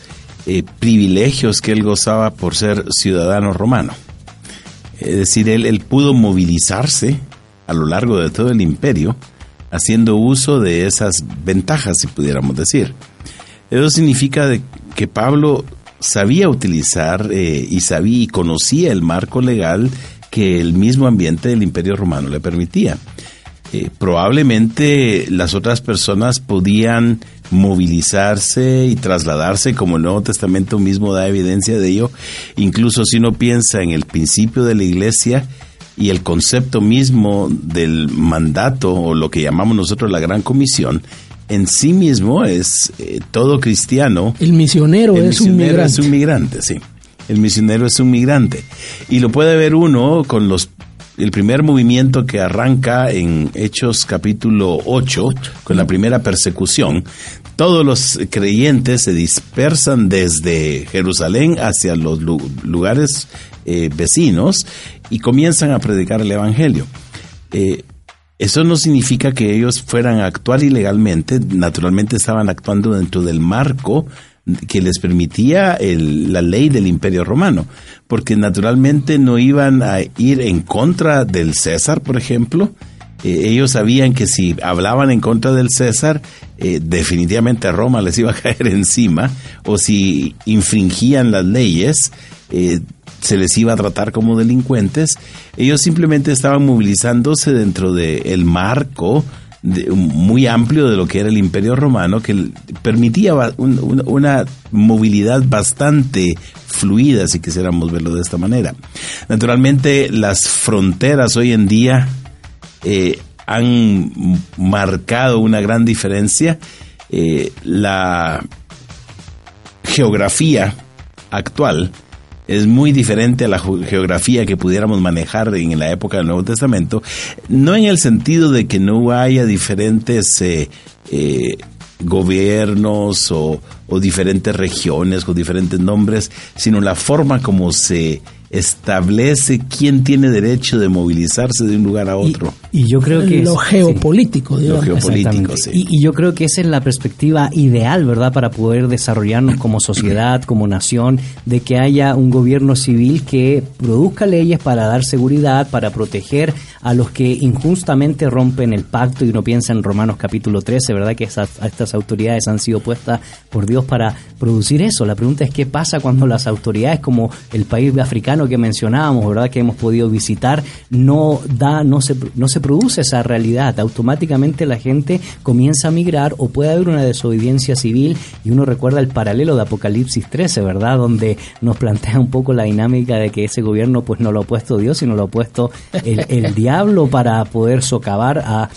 eh, privilegios que él gozaba por ser ciudadano romano. Es decir, él, pudo movilizarse a lo largo de todo el imperio haciendo uso de esas ventajas, si pudiéramos decir. Eso significa que Pablo sabía utilizar eh, y sabía y conocía el marco legal que el mismo ambiente del imperio romano le permitía. Eh, probablemente las otras personas podían movilizarse y trasladarse, como el Nuevo Testamento mismo da evidencia de ello, incluso si uno piensa en el principio de la iglesia y el concepto mismo del mandato o lo que llamamos nosotros la gran comisión, en sí mismo es eh, todo cristiano. El misionero, es un migrante. Es un migrante, sí. El misionero es un migrante. Y lo puede ver uno con los el primer movimiento que arranca en Hechos capítulo 8, con la primera persecución, todos los creyentes se dispersan desde Jerusalén hacia los lugares eh, vecinos y comienzan a predicar el Evangelio. Eh, eso no significa que ellos fueran a actuar ilegalmente, naturalmente estaban actuando dentro del marco que les permitía la ley del imperio romano, porque naturalmente no iban a ir en contra del César, por ejemplo. Eh, ellos sabían que si hablaban en contra del César, eh, definitivamente Roma les iba a caer encima, o si infringían las leyes, eh, se les iba a tratar como delincuentes. Ellos simplemente estaban movilizándose dentro del marco muy amplio de lo que era el imperio romano que permitía una movilidad bastante fluida, si quisiéramos verlo de esta manera. Naturalmente, las fronteras hoy en día eh, han marcado una gran diferencia. Eh, la geografía actual es muy diferente a la geografía que pudiéramos manejar en la época del Nuevo Testamento, no en el sentido de que no haya diferentes eh, gobiernos o, o diferentes regiones con diferentes nombres, sino la forma como se establece quién tiene derecho de movilizarse de un lugar a otro. Y, yo creo que lo geopolítico, Lo geopolítico, sí. Y, yo creo que esa es la perspectiva ideal, ¿verdad? Para poder desarrollarnos como sociedad, como nación, de que haya un gobierno civil que produzca leyes para dar seguridad, para proteger a los que injustamente rompen el pacto y uno piensa en Romanos capítulo 13, ¿verdad? Que esas, estas autoridades han sido puestas por Dios para producir eso. La pregunta es qué pasa cuando las autoridades como el país africano que mencionábamos, ¿verdad? Que hemos podido visitar, no da, no se, no se produce esa realidad. Automáticamente la gente comienza a migrar o puede haber una desobediencia civil y uno recuerda el paralelo de Apocalipsis 13, ¿verdad? Donde nos plantea un poco la dinámica de que ese gobierno pues no lo ha puesto Dios, sino lo ha puesto el, diablo para poder socavar a,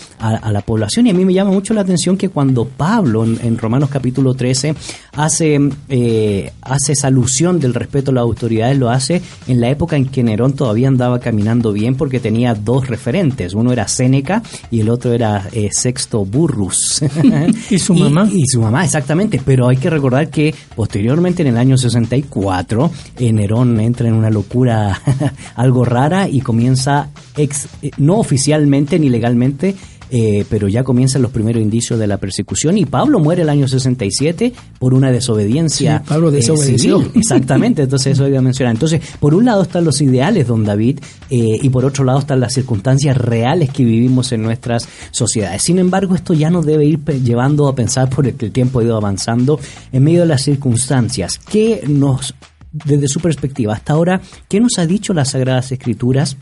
la población. Y a mí me llama mucho la atención que cuando Pablo en, Romanos capítulo 13 hace, eh, hace esa alusión del respeto a las autoridades, lo hace en la época en que Nerón todavía andaba caminando bien porque tenía dos referentes. Uno era Séneca y el otro era eh, Sexto Burrus. ¿Y su mamá? Y, su mamá, exactamente. Pero hay que recordar que posteriormente, en el año 64, eh, Nerón entra en una locura algo rara y comienza, ex, eh, no oficialmente ni legalmente, eh, pero ya comienzan los primeros indicios de la persecución y Pablo muere el año 67 por una desobediencia. Pablo eh, desobedeció. Exactamente, entonces eso iba a mencionar. Entonces, por un lado están los ideales, don David, eh, y por otro lado están las circunstancias reales que vivimos en nuestras sociedades. Sin embargo, esto ya nos debe ir llevando a pensar, por el que el tiempo ha ido avanzando, en medio de las circunstancias. ¿Qué nos, desde su perspectiva, hasta ahora, qué nos ha dicho las Sagradas Escrituras?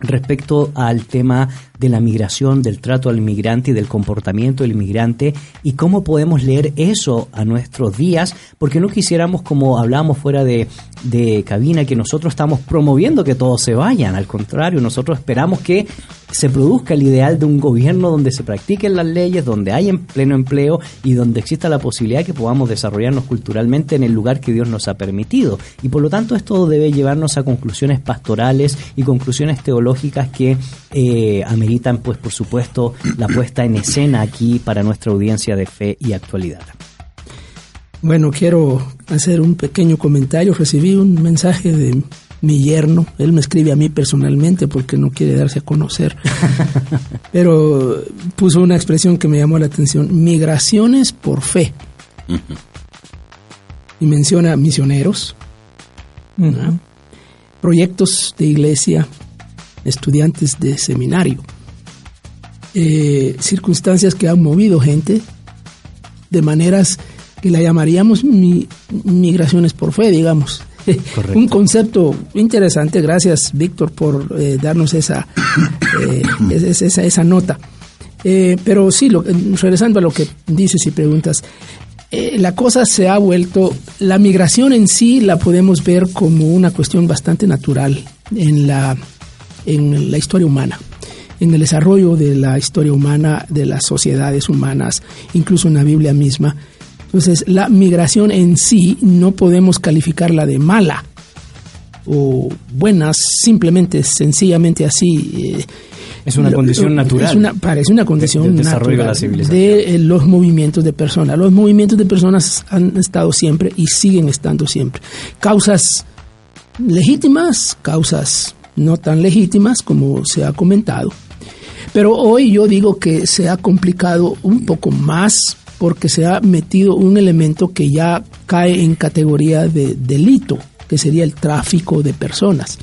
Respecto al tema de la migración, del trato al inmigrante y del comportamiento del inmigrante y cómo podemos leer eso a nuestros días, porque no quisiéramos, como hablábamos fuera de, de cabina, que nosotros estamos promoviendo que todos se vayan, al contrario, nosotros esperamos que se produzca el ideal de un gobierno donde se practiquen las leyes, donde hay en pleno empleo y donde exista la posibilidad que podamos desarrollarnos culturalmente en el lugar que Dios nos ha permitido. Y por lo tanto esto debe llevarnos a conclusiones pastorales y conclusiones teológicas que eh, ameritan, pues por supuesto, la puesta en escena aquí para nuestra audiencia de fe y actualidad. Bueno, quiero hacer un pequeño comentario. Recibí un mensaje de mi yerno, él me escribe a mí personalmente porque no quiere darse a conocer, pero puso una expresión que me llamó la atención, migraciones por fe. Y menciona misioneros, proyectos de iglesia, estudiantes de seminario, eh, circunstancias que han movido gente de maneras que la llamaríamos migraciones por fe, digamos. Un concepto interesante, gracias Víctor por eh, darnos esa, eh, esa, esa, nota. Eh, pero sí, lo, regresando a lo que dices y preguntas, la cosa se ha vuelto, la migración en sí la podemos ver como una cuestión bastante natural en la, en la historia humana en el desarrollo de la historia humana, de las sociedades humanas, incluso en la Biblia misma. Entonces, la migración en sí no podemos calificarla de mala o buena, simplemente, sencillamente así. Eh, es una condición natural. una, parece una condición natural de, eh, los movimientos de personas. Los movimientos de personas han estado siempre y siguen estando siempre. Causas legítimas, causas no tan legítimas como se ha comentado. Pero hoy yo digo que se ha complicado un poco más porque se ha metido un elemento que ya cae en categoría de delito, que sería el tráfico de personas.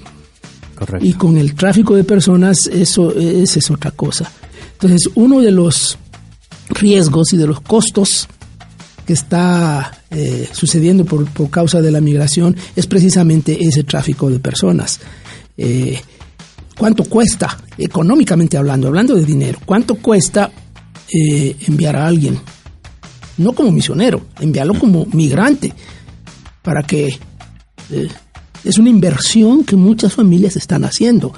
Correcto. Y con el tráfico de personas eso, esa es otra cosa. Entonces, uno de los riesgos y de los costos que está eh, sucediendo por, causa de la migración es precisamente ese tráfico de personas. Eh, ¿Cuánto cuesta, económicamente hablando, hablando de dinero, cuánto cuesta eh, enviar a alguien no como misionero, enviarlo como migrante, para que eh, es una inversión que muchas familias están haciendo.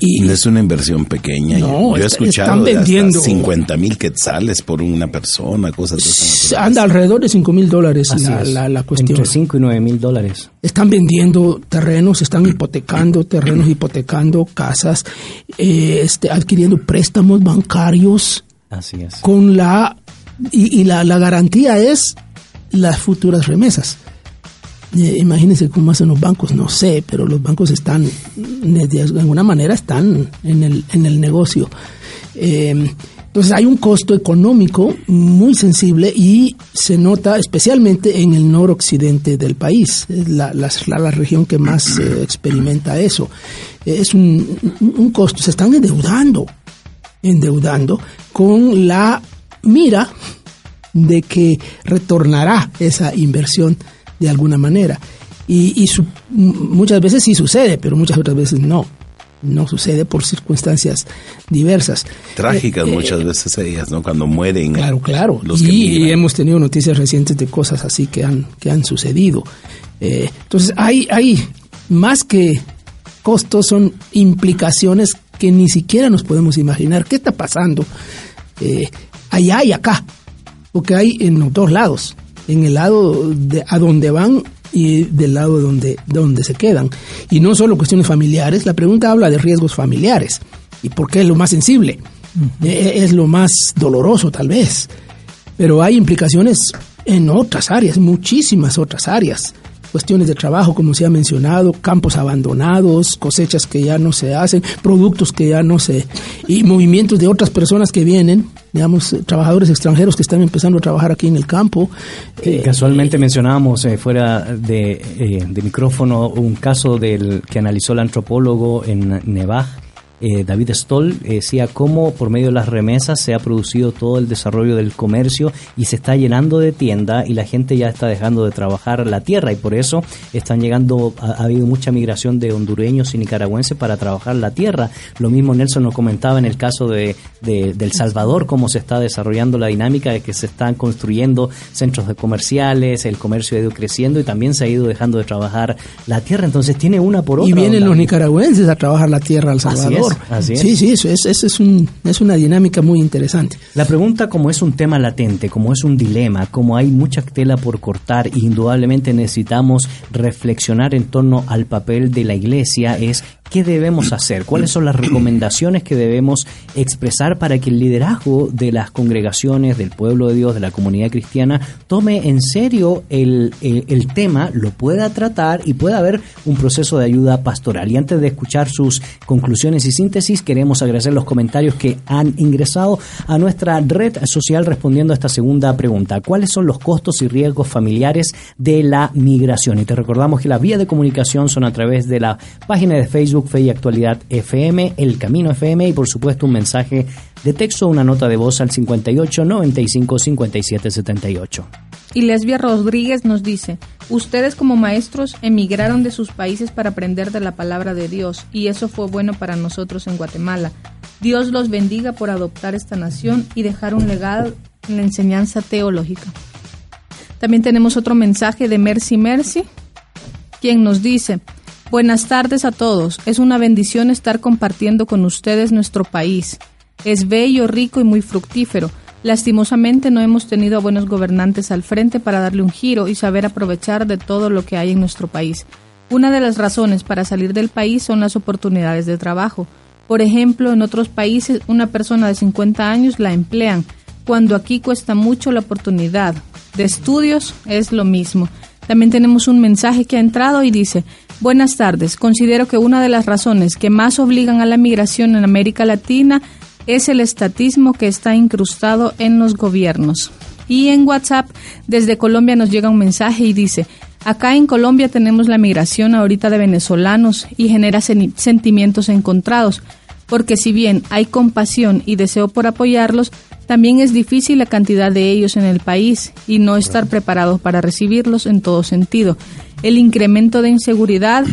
Y no es una inversión pequeña. No, yo he escuchado están vendiendo 50 mil quetzales por una persona, cosas de Anda alrededor de 5 mil dólares la, la, cuestión. Entre 5 y 9 mil dólares. Están vendiendo terrenos, están hipotecando terrenos, hipotecando casas, eh, este, adquiriendo préstamos bancarios. Así es. Con la y, la, garantía es las futuras remesas. Eh, imagínense cómo hacen los bancos, no sé, pero los bancos están, de alguna manera están en el, en el negocio. Eh, entonces hay un costo económico muy sensible y se nota especialmente en el noroccidente del país, la, la, la región que más experimenta eso. es un, un costo, se están endeudando, endeudando con la mira de que retornará esa inversión de alguna manera. Y, y su- muchas veces sí sucede, pero muchas otras veces no. No sucede por circunstancias diversas. Trágicas Eh, eh, muchas veces ellas, ¿no? Cuando mueren. Claro, claro. Los que y, hemos tenido noticias recientes de cosas así que han, que han sucedido. Eh, entonces, hay, hay más que costos, son implicaciones que ni siquiera nos podemos imaginar. ¿Qué está pasando allá y acá? Porque hay en los dos lados. En el lado de a donde van y del lado donde, donde se quedan. Y no solo cuestiones familiares, la pregunta habla de riesgos familiares. ¿Y por qué es lo más sensible? Eh, Es lo más doloroso tal vez. Pero hay implicaciones en otras áreas, muchísimas otras áreas. Cuestiones de trabajo, como se ha mencionado, campos abandonados, cosechas que ya no se hacen, productos que ya no se... y movimientos de otras personas que vienen, digamos, eh, trabajadores extranjeros que están empezando a trabajar aquí en el campo. Eh, Casualmente mencionábamos eh, fuera de, eh, de micrófono un caso del que analizó el antropólogo en Nevaj, eh, David Stoll, eh, decía cómo por medio de las remesas se ha producido todo el desarrollo del comercio y se está llenando de tienda y la gente ya está dejando de trabajar la tierra y por eso están llegando, ha, ha habido mucha migración de hondureños y nicaragüenses para trabajar la tierra. Lo mismo Nelson nos comentaba en el caso de, de, del Salvador, cómo se está desarrollando la dinámica de que se están construyendo centros de comerciales, el comercio ha ido creciendo y también se ha ido dejando de trabajar la tierra. Entonces tiene una por otra. Y vienen los nicaragüenses a trabajar la tierra al Así es, Salvador. así es. Sí, sí, eso es, eso es, un, es una dinámica muy interesante. La pregunta, como es un tema latente, como es un dilema, como hay mucha tela por cortar, indudablemente necesitamos reflexionar en torno al papel de la iglesia, es qué debemos hacer, cuáles son las recomendaciones que debemos expresar para que el liderazgo de las congregaciones, del pueblo de Dios, de la comunidad cristiana, tome en serio el, el- tema, lo pueda tratar y pueda haber un proceso de ayuda pastoral. Y antes de escuchar sus conclusiones y síntesis, queremos agradecer los comentarios que han ingresado a nuestra red social respondiendo a esta segunda pregunta. ¿Cuáles son los costos y riesgos familiares de la migración? Y te recordamos que las vías de comunicación son a través de la página de Facebook Fe y Actualidad FM, El Camino FM y por supuesto un mensaje de texto, una nota de voz al 58 95 57 78. Y Lesbia Rodríguez nos dice, ustedes como maestros emigraron de sus países para aprender de la palabra de Dios y eso fue bueno para nosotros en Guatemala. Dios los bendiga por adoptar esta nación y dejar un legado en la enseñanza teológica. También tenemos otro mensaje de Mercy Mercy, quien nos dice, buenas tardes a todos, es una bendición estar compartiendo con ustedes nuestro país. Es bello, rico y muy fructífero. Lastimosamente no hemos tenido a buenos gobernantes al frente para darle un giro y saber aprovechar de todo lo que hay en nuestro país. Una de las razones para salir del país son las oportunidades de trabajo. Por ejemplo, en otros países una persona de 50 años la emplean, cuando aquí cuesta mucho la oportunidad. De estudios es lo mismo. También tenemos un mensaje que ha entrado y dice, buenas tardes, considero que una de las razones que más obligan a la migración en América Latina es el estatismo que está incrustado en los gobiernos. Y en WhatsApp, desde Colombia nos llega un mensaje y dice, acá en Colombia tenemos la migración ahorita de venezolanos y genera sen- sentimientos encontrados, porque si bien hay compasión y deseo por apoyarlos, también es difícil la cantidad de ellos en el país y no estar preparados para recibirlos en todo sentido. El incremento de inseguridad,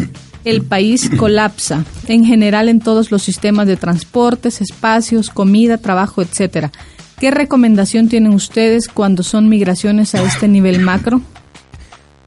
el país colapsa, en general en todos los sistemas de transportes, espacios, comida, trabajo, etcétera. ¿Qué recomendación tienen ustedes cuando son migraciones a este nivel macro?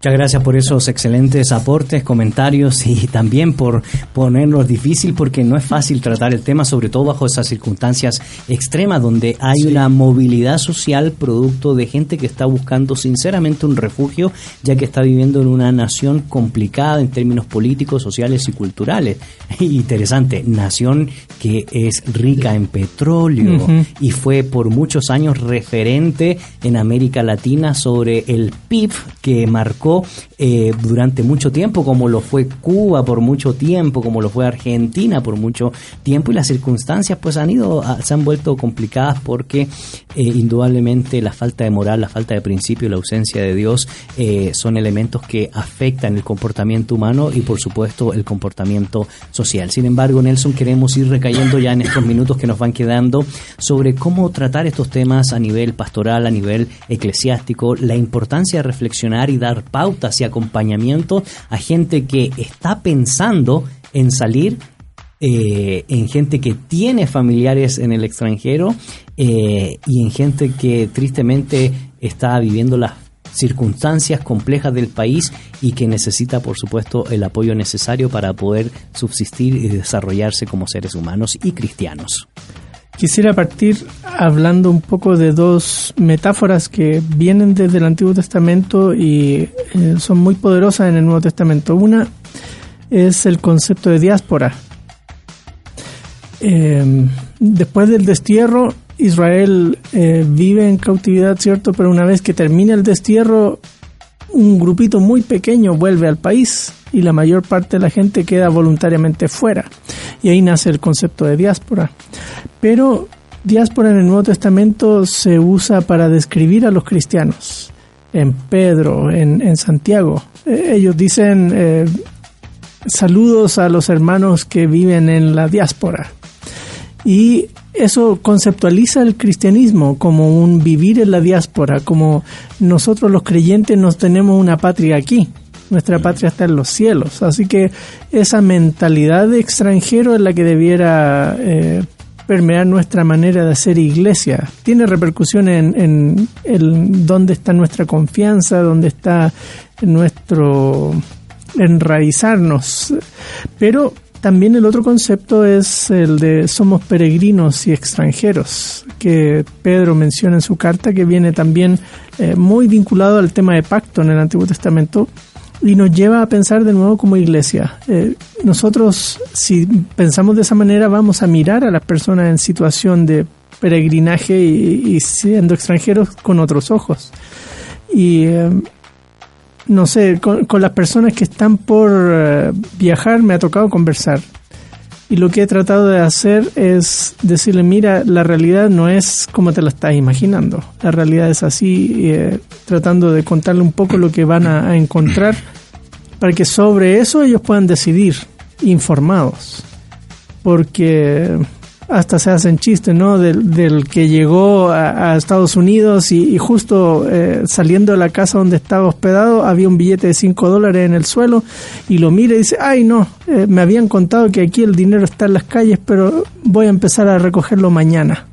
Muchas gracias por esos excelentes aportes, comentarios y también por ponernos difícil porque no es fácil tratar el tema, sobre todo bajo esas circunstancias extremas donde hay una movilidad social producto de gente que está buscando sinceramente un refugio ya que está viviendo en una nación complicada en términos políticos, sociales y culturales. Interesante, nación que es rica en petróleo y fue por muchos años referente en América Latina sobre el PIB que marcó people eh, durante mucho tiempo, como lo fue Cuba por mucho tiempo, como lo fue Argentina por mucho tiempo, y las circunstancias pues han ido, se han vuelto complicadas porque eh, indudablemente la falta de moral, la falta de principio, la ausencia de Dios eh, son elementos que afectan el comportamiento humano y por supuesto el comportamiento social. Sin embargo, Nelson, queremos ir recayendo ya en estos minutos que nos van quedando sobre cómo tratar estos temas a nivel pastoral, a nivel eclesiástico, la importancia de reflexionar y dar pautas acompañamiento a gente que está pensando en salir eh, en gente que tiene familiares en el extranjero eh, y en gente que tristemente está viviendo las circunstancias complejas del país y que necesita, por supuesto, el apoyo necesario para poder subsistir y desarrollarse como seres humanos y cristianos. Quisiera partir hablando un poco de dos metáforas que vienen desde el Antiguo Testamento y eh, son muy poderosas en el Nuevo Testamento. Una es el concepto de diáspora. Em, después del destierro, Israel eh, vive en cautividad, ¿cierto? Pero una vez que termina el destierro, un grupito muy pequeño vuelve al país y la mayor parte de la gente queda voluntariamente fuera. Y ahí nace el concepto de diáspora. Pero diáspora en el Nuevo Testamento se usa para describir a los cristianos. En Pedro, en, Santiago. Eh, ellos dicen eh, saludos a los hermanos que viven en la diáspora. Y eso conceptualiza el cristianismo como un vivir en la diáspora, como nosotros los creyentes nos tenemos una patria aquí, nuestra patria está en los cielos. Así que esa mentalidad de extranjero es la que debiera eh, permear nuestra manera de hacer iglesia. Tiene repercusión en, en, dónde está nuestra confianza, dónde está nuestro enraizarnos. Pero también el otro concepto es el de somos peregrinos y extranjeros, que Pedro menciona en su carta, que viene también eh, muy vinculado al tema de pacto en el Antiguo Testamento y nos lleva a pensar de nuevo como iglesia. Eh, nosotros, si pensamos de esa manera, vamos a mirar a las personas en situación de peregrinaje y, siendo extranjeros con otros ojos. Y eh, no sé, con, las personas que están por eh, viajar me ha tocado conversar. Y lo que he tratado de hacer es decirle, mira, la realidad no es como te la estás imaginando. La realidad es así, eh, tratando de contarle un poco lo que van a encontrar para que sobre eso ellos puedan decidir informados. Porque hasta se hacen chistes, ¿no? Del, que llegó a, Estados Unidos y, justo eh, saliendo de la casa donde estaba hospedado había un billete de 5 dólares en el suelo y lo mira y dice, ay no, eh, me habían contado que aquí el dinero está en las calles, pero voy a empezar a recogerlo mañana.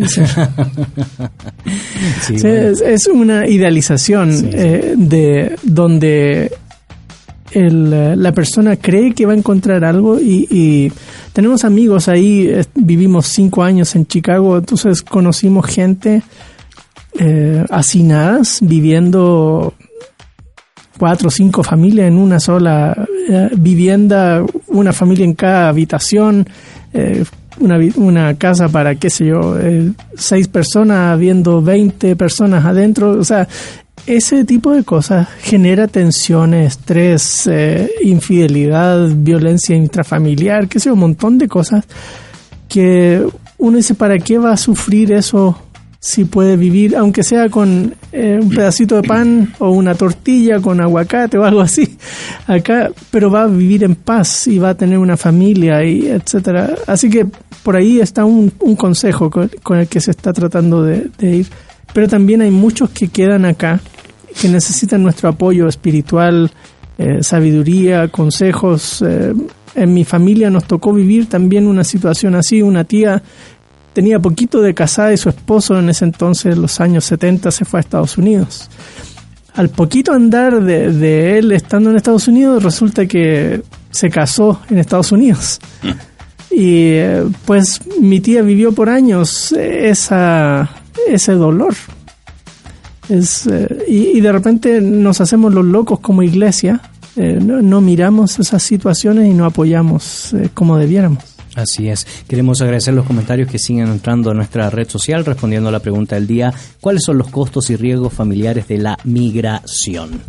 es, una idealización eh, de donde el, la persona cree que va a encontrar algo y, tenemos amigos ahí, vivimos cinco años en Chicago, entonces conocimos gente eh, hacinadas, viviendo cuatro o cinco familias en una sola eh, vivienda, una familia en cada habitación, eh, una, una, casa para, qué sé yo, eh, seis personas, habiendo 20 personas adentro, o sea, ese tipo de cosas genera tensión, estrés, eh, infidelidad, violencia intrafamiliar, que sé un montón de cosas que uno dice, ¿para qué va a sufrir eso si puede vivir, aunque sea con eh, un pedacito de pan o una tortilla con aguacate o algo así, acá, pero va a vivir en paz y va a tener una familia y etcétera. Así que por ahí está un, consejo con, el que se está tratando de ir pero también hay muchos que quedan acá, que necesitan nuestro apoyo espiritual, eh, sabiduría, consejos. Eh, en mi familia nos tocó vivir también una situación así. Una tía tenía poquito de casada y su esposo en ese entonces, en los años 70, se fue a Estados Unidos. Al poquito andar de, él estando en Estados Unidos, resulta que se casó en Estados Unidos. Mm. Y eh, pues mi tía vivió por años esa, ese dolor. Es, eh, y, de repente nos hacemos los locos como iglesia, eh, no, miramos esas situaciones y no apoyamos eh, como debiéramos. Así es. Queremos agradecer los comentarios que siguen entrando a nuestra red social respondiendo a la pregunta del día, ¿cuáles son los costos y riesgos familiares de la migración?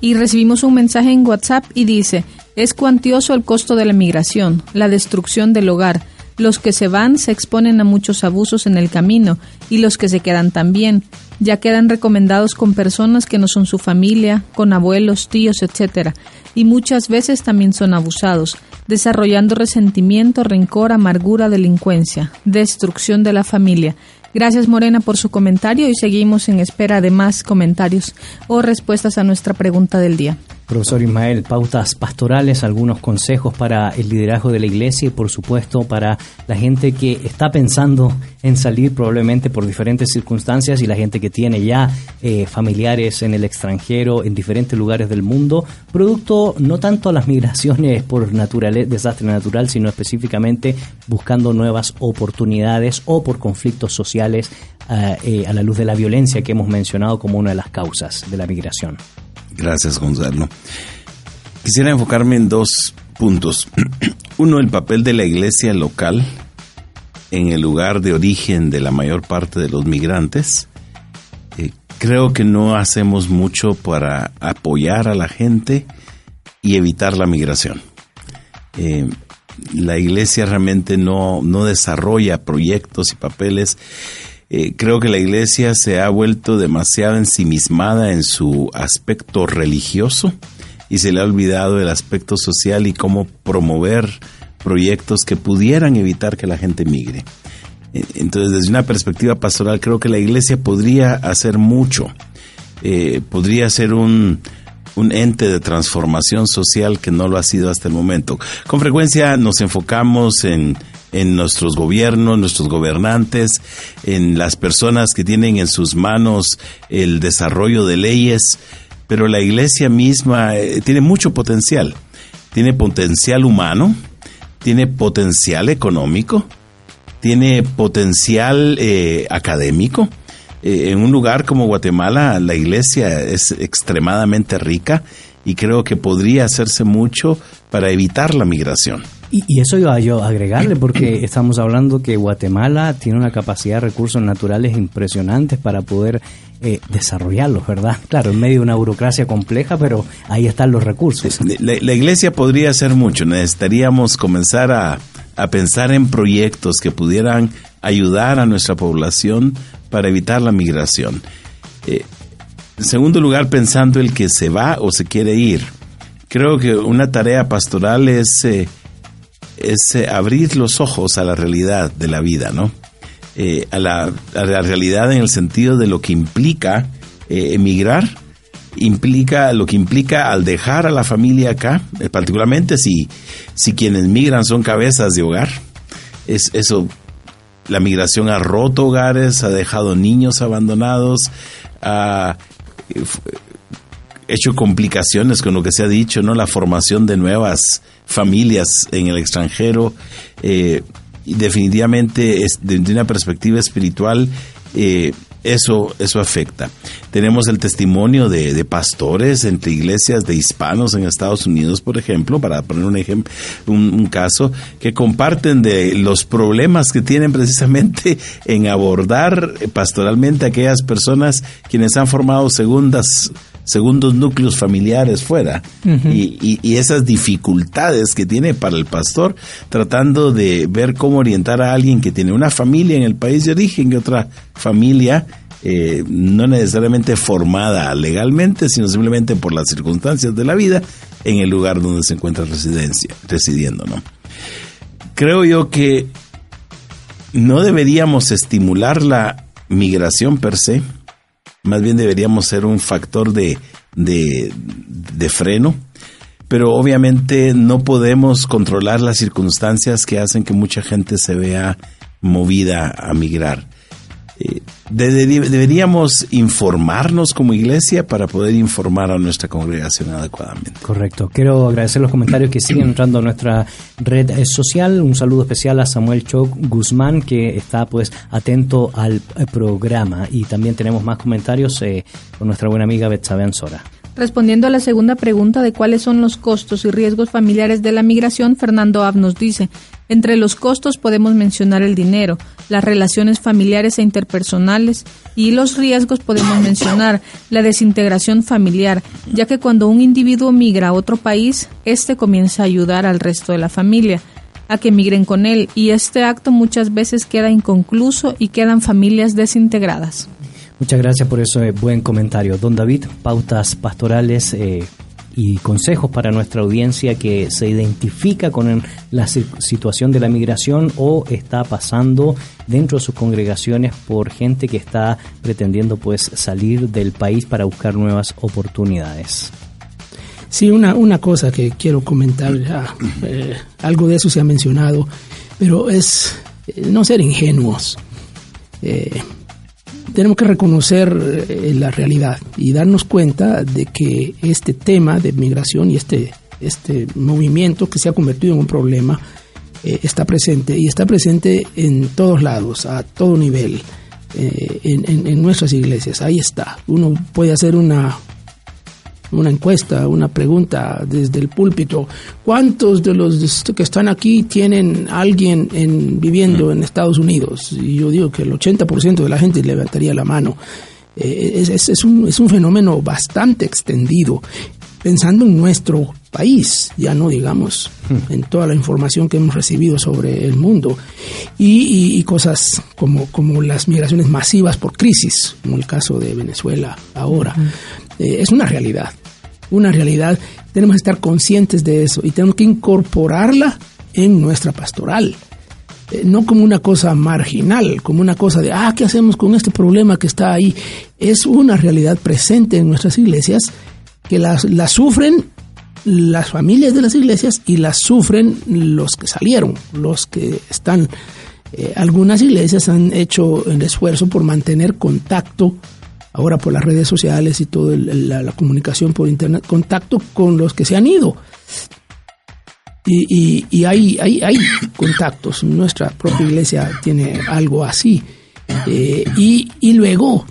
Y recibimos un mensaje en WhatsApp y dice, es cuantioso el costo de la migración, la destrucción del hogar. Los que se van se exponen a muchos abusos en el camino y los que se quedan también. Ya quedan recomendados con personas que no son su familia, con abuelos, tíos, etc. Y muchas veces también son abusados, desarrollando resentimiento, rencor, amargura, delincuencia, destrucción de la familia. Gracias Morena por su comentario y seguimos en espera de más comentarios o respuestas a nuestra pregunta del día. Profesor Ismael, pautas pastorales, algunos consejos para el liderazgo de la iglesia y por supuesto para la gente que está pensando en salir probablemente por diferentes circunstancias y la gente que tiene ya eh, familiares en el extranjero, en diferentes lugares del mundo, producto no tanto a las migraciones por desastre natural, sino específicamente buscando nuevas oportunidades o por conflictos sociales eh, eh, a la luz de la violencia que hemos mencionado como una de las causas de la migración. Gracias, Gonzalo. Quisiera enfocarme en dos puntos. Uno, el papel de la iglesia local en el lugar de origen de la mayor parte de los migrantes. Eh, creo que no hacemos mucho para apoyar a la gente y evitar la migración. Eh, la iglesia realmente no, no desarrolla proyectos y papeles eh, creo que la iglesia se ha vuelto demasiado ensimismada en su aspecto religioso y se le ha olvidado el aspecto social y cómo promover proyectos que pudieran evitar que la gente migre. Eh, entonces, desde una perspectiva pastoral, creo que la iglesia podría hacer mucho. Eh, podría ser un, un ente de transformación social que no lo ha sido hasta el momento. Con frecuencia nos enfocamos en en nuestros gobiernos, nuestros gobernantes, en las personas que tienen en sus manos el desarrollo de leyes, pero la iglesia misma eh, tiene mucho potencial. Tiene potencial humano, tiene potencial económico, tiene potencial eh, académico. Eh, en un lugar como Guatemala, la iglesia es extremadamente rica y creo que podría hacerse mucho para evitar la migración. Y, eso iba yo a agregarle porque estamos hablando que Guatemala tiene una capacidad de recursos naturales impresionantes para poder eh, desarrollarlos, ¿verdad? Claro, en medio de una burocracia compleja, pero ahí están los recursos. La, iglesia podría hacer mucho. Necesitaríamos comenzar a, pensar en proyectos que pudieran ayudar a nuestra población para evitar la migración. Eh, en segundo lugar, pensando el que se va o se quiere ir. Creo que una tarea pastoral es eh, es eh, abrir los ojos a la realidad de la vida, ¿no? Eh, a, la, realidad en el sentido de lo que implica eh, emigrar, implica lo que implica al dejar a la familia acá, particularmente si, si quienes migran son cabezas de hogar. Es, eso, la migración ha roto hogares, ha dejado niños abandonados, ha hecho complicaciones con lo que se ha dicho, ¿no? La formación de nuevas familias en el extranjero. Eh, y definitivamente, es, desde una perspectiva espiritual, eh, eso, eso afecta. Tenemos el testimonio de, pastores entre iglesias de hispanos en Estados Unidos, por ejemplo, para poner un ejemplo, un, caso, que comparten de los problemas que tienen precisamente en abordar pastoralmente a aquellas personas quienes han formado segundas segundos núcleos familiares fuera y, y, esas dificultades que tiene para el pastor tratando de ver cómo orientar a alguien que tiene una familia en el país de origen y otra familia eh, no necesariamente formada legalmente, sino simplemente por las circunstancias de la vida en el lugar donde se encuentra residencia, residiendo. ¿no? Creo yo que no deberíamos estimular la migración per se, más bien deberíamos ser un factor de, de, freno, pero obviamente no podemos controlar las circunstancias que hacen que mucha gente se vea movida a migrar. Eh, deberíamos informarnos como iglesia para poder informar a nuestra congregación adecuadamente. Correcto. Quiero agradecer los comentarios que siguen entrando a nuestra red eh, social. Un saludo especial a Samuel Choc Guzmán que está pues atento al eh, programa y también tenemos más comentarios con nuestra buena amiga Betsabe Ansora. Respondiendo a la segunda pregunta de cuáles son los costos y riesgos familiares de la migración, Fernando Ab nos dice, entre los costos podemos mencionar el dinero, las relaciones familiares e interpersonales y los riesgos podemos mencionar la desintegración familiar, ya que cuando un individuo migra a otro país, este comienza a ayudar al resto de la familia a que migren con él y este acto muchas veces queda inconcluso y quedan familias desintegradas. Muchas gracias por ese buen comentario. Don David, pautas pastorales eh, y consejos para nuestra audiencia que se identifica con la situación de la migración o está pasando dentro de sus congregaciones por gente que está pretendiendo pues salir del país para buscar nuevas oportunidades. Sí, una, una cosa que quiero comentar, eh, algo de eso se ha mencionado, pero es eh, no ser ingenuos. Eh, tenemos que reconocer eh, la realidad y darnos cuenta de que este tema de migración y este, este movimiento que se ha convertido en un problema eh, está presente y está presente en todos lados, a todo nivel, eh, en, en nuestras iglesias. Ahí está. Uno puede hacer una, una encuesta, una pregunta desde el púlpito. ¿Cuántos de los que están aquí tienen alguien en, viviendo en Estados Unidos? Y yo digo que el 80% de la gente levantaría la mano. Eh, es, es, un, es un fenómeno bastante extendido pensando en nuestro país, ya no digamos en toda la información que hemos recibido sobre el mundo y, cosas como, como las migraciones masivas por crisis, como el caso de Venezuela ahora. Eh, es una realidad una realidad, tenemos que estar conscientes de eso y tenemos que incorporarla en nuestra pastoral. Eh, no como una cosa marginal, como una cosa de, ah, ¿qué hacemos con este problema que está ahí? Es una realidad presente en nuestras iglesias que la sufren las familias de las iglesias y las sufren los que salieron, los que están. Eh, algunas iglesias han hecho el esfuerzo por mantener contacto ahora por las redes sociales y toda la, comunicación por internet, contacto con los que se han ido. Y, hay, hay, hay, contactos, nuestra propia iglesia tiene algo así. Eh, y, luego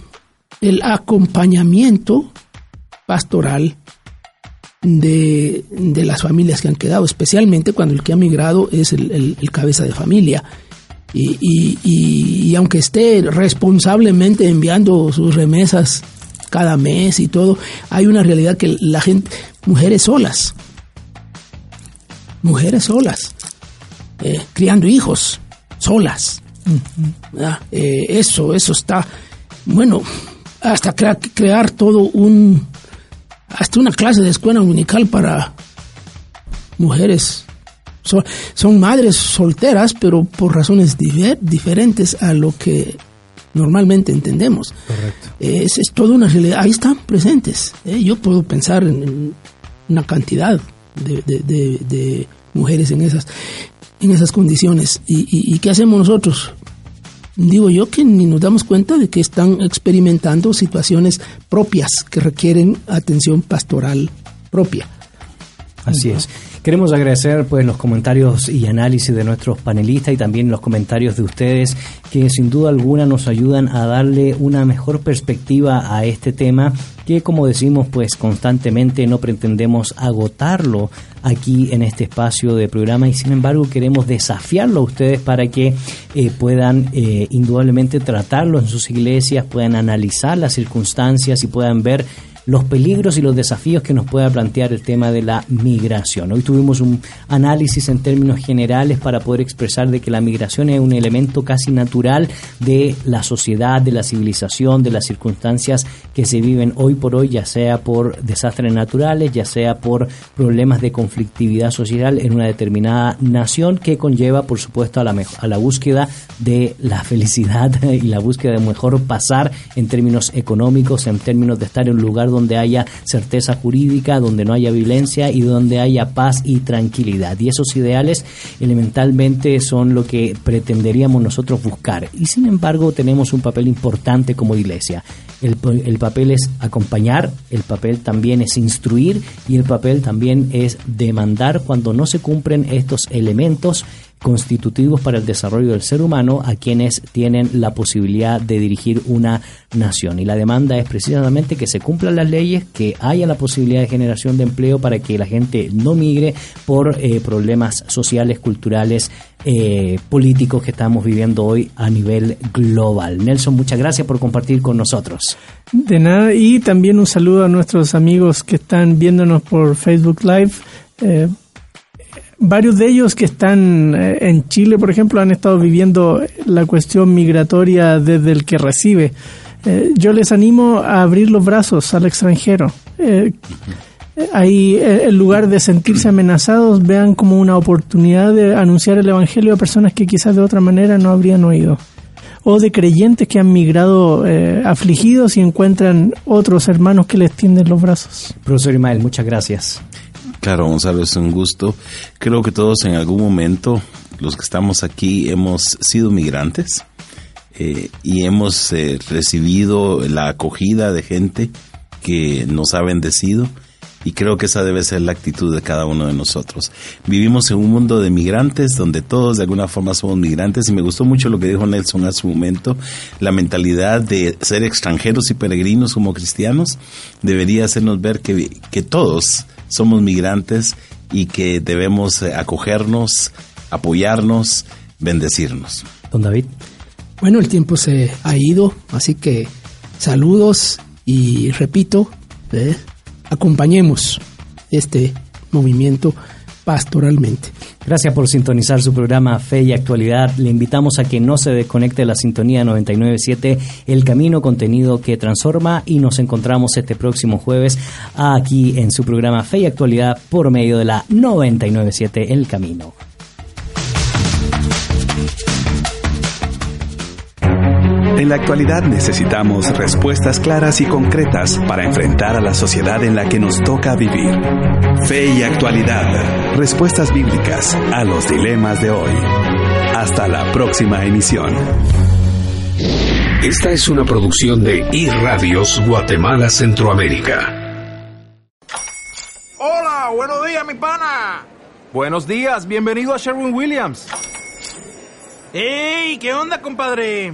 el acompañamiento pastoral de, las familias que han quedado, especialmente cuando el que ha migrado es el cabeza de familia y, y, aunque esté responsablemente enviando sus remesas cada mes y todo, hay una realidad que la gente, mujeres solas, mujeres solas, eh, criando hijos solas. Eh, eso, eso está, bueno, hasta crear todo un, hasta una clase de escuela dominical para mujeres son, madres solteras, pero por razones diferentes a lo que normalmente entendemos. Correcto. Es, es, toda una realidad. Ahí están presentes. ¿eh? Yo puedo pensar en, una cantidad de, mujeres en esas, en esas condiciones. ¿Y, qué hacemos nosotros? Digo yo que ni nos damos cuenta de que están experimentando situaciones propias que requieren atención pastoral propia. Así es. Queremos agradecer pues los comentarios y análisis de nuestros panelistas y también los comentarios de ustedes que sin duda alguna nos ayudan a darle una mejor perspectiva a este tema que como decimos pues constantemente no pretendemos agotarlo aquí en este espacio de programa y sin embargo queremos desafiarlo a ustedes para que eh, puedan eh, indudablemente tratarlo en sus iglesias, puedan analizar las circunstancias y puedan ver los peligros y los desafíos que nos pueda plantear el tema de la migración. Hoy tuvimos un análisis en términos generales para poder expresar de que la migración es un elemento casi natural de la sociedad, de la civilización, de las circunstancias que se viven hoy por hoy, ya sea por desastres naturales, ya sea por problemas de conflictividad social en una determinada nación que conlleva, por supuesto, a la, a la búsqueda de la felicidad y la búsqueda de mejor pasar en términos económicos, en términos de estar en un lugar donde haya certeza jurídica, donde no haya violencia y donde haya paz y tranquilidad. Y esos ideales elementalmente son lo que pretenderíamos nosotros buscar. Y sin embargo tenemos un papel importante como iglesia. El, el, papel es acompañar, el papel también es instruir y el papel también es demandar cuando no se cumplen estos elementos constitutivos para el desarrollo del ser humano a quienes tienen la posibilidad de dirigir una nación. Y la demanda es precisamente que se cumplan las leyes, que haya la posibilidad de generación de empleo para que la gente no migre por eh, problemas sociales, culturales, eh, políticos que estamos viviendo hoy a nivel global. Nelson, muchas gracias por compartir con nosotros. De nada, y también un saludo a nuestros amigos que están viéndonos por Facebook Live. Eh, varios de ellos que están eh, en Chile, por ejemplo, han estado viviendo la cuestión migratoria desde el que recibe. Eh, yo les animo a abrir los brazos al extranjero. Eh, ahí, en lugar de sentirse amenazados, vean como una oportunidad de anunciar el Evangelio a personas que quizás de otra manera no habrían oído. O de creyentes que han migrado afligidos y encuentran otros hermanos que les tienden los brazos. Profesor Imael, muchas gracias. Claro, Gonzalo, es un gusto. Creo que todos en algún momento, los que estamos aquí, hemos sido migrantes eh, y hemos eh, recibido la acogida de gente que nos ha bendecido y creo que esa debe ser la actitud de cada uno de nosotros. Vivimos en un mundo de migrantes donde todos de alguna forma somos migrantes y me gustó mucho lo que dijo Nelson hace un momento, la mentalidad de ser extranjeros y peregrinos como cristianos debería hacernos ver que, que todos somos migrantes y que debemos eh, acogernos, apoyarnos, bendecirnos. Don David. Bueno, el tiempo se ha ido, así que saludos y repito, ¿eh? acompañemos este movimiento pastoralmente. Gracias por sintonizar su programa Fe y Actualidad. Le invitamos a que no se desconecte la sintonía 997 El Camino, contenido que transforma y nos encontramos este próximo jueves aquí en su programa Fe y Actualidad por medio de la 997 El Camino. En la actualidad necesitamos respuestas claras y concretas para enfrentar a la sociedad en la que nos toca vivir. Fe y actualidad. Respuestas bíblicas a los dilemas de hoy. Hasta la próxima emisión. Esta es una producción de iRadios Guatemala Centroamérica. Hola, buenos días, mi pana. Buenos días, bienvenido a Sherwin Williams. ¡Ey! ¿Qué onda, compadre?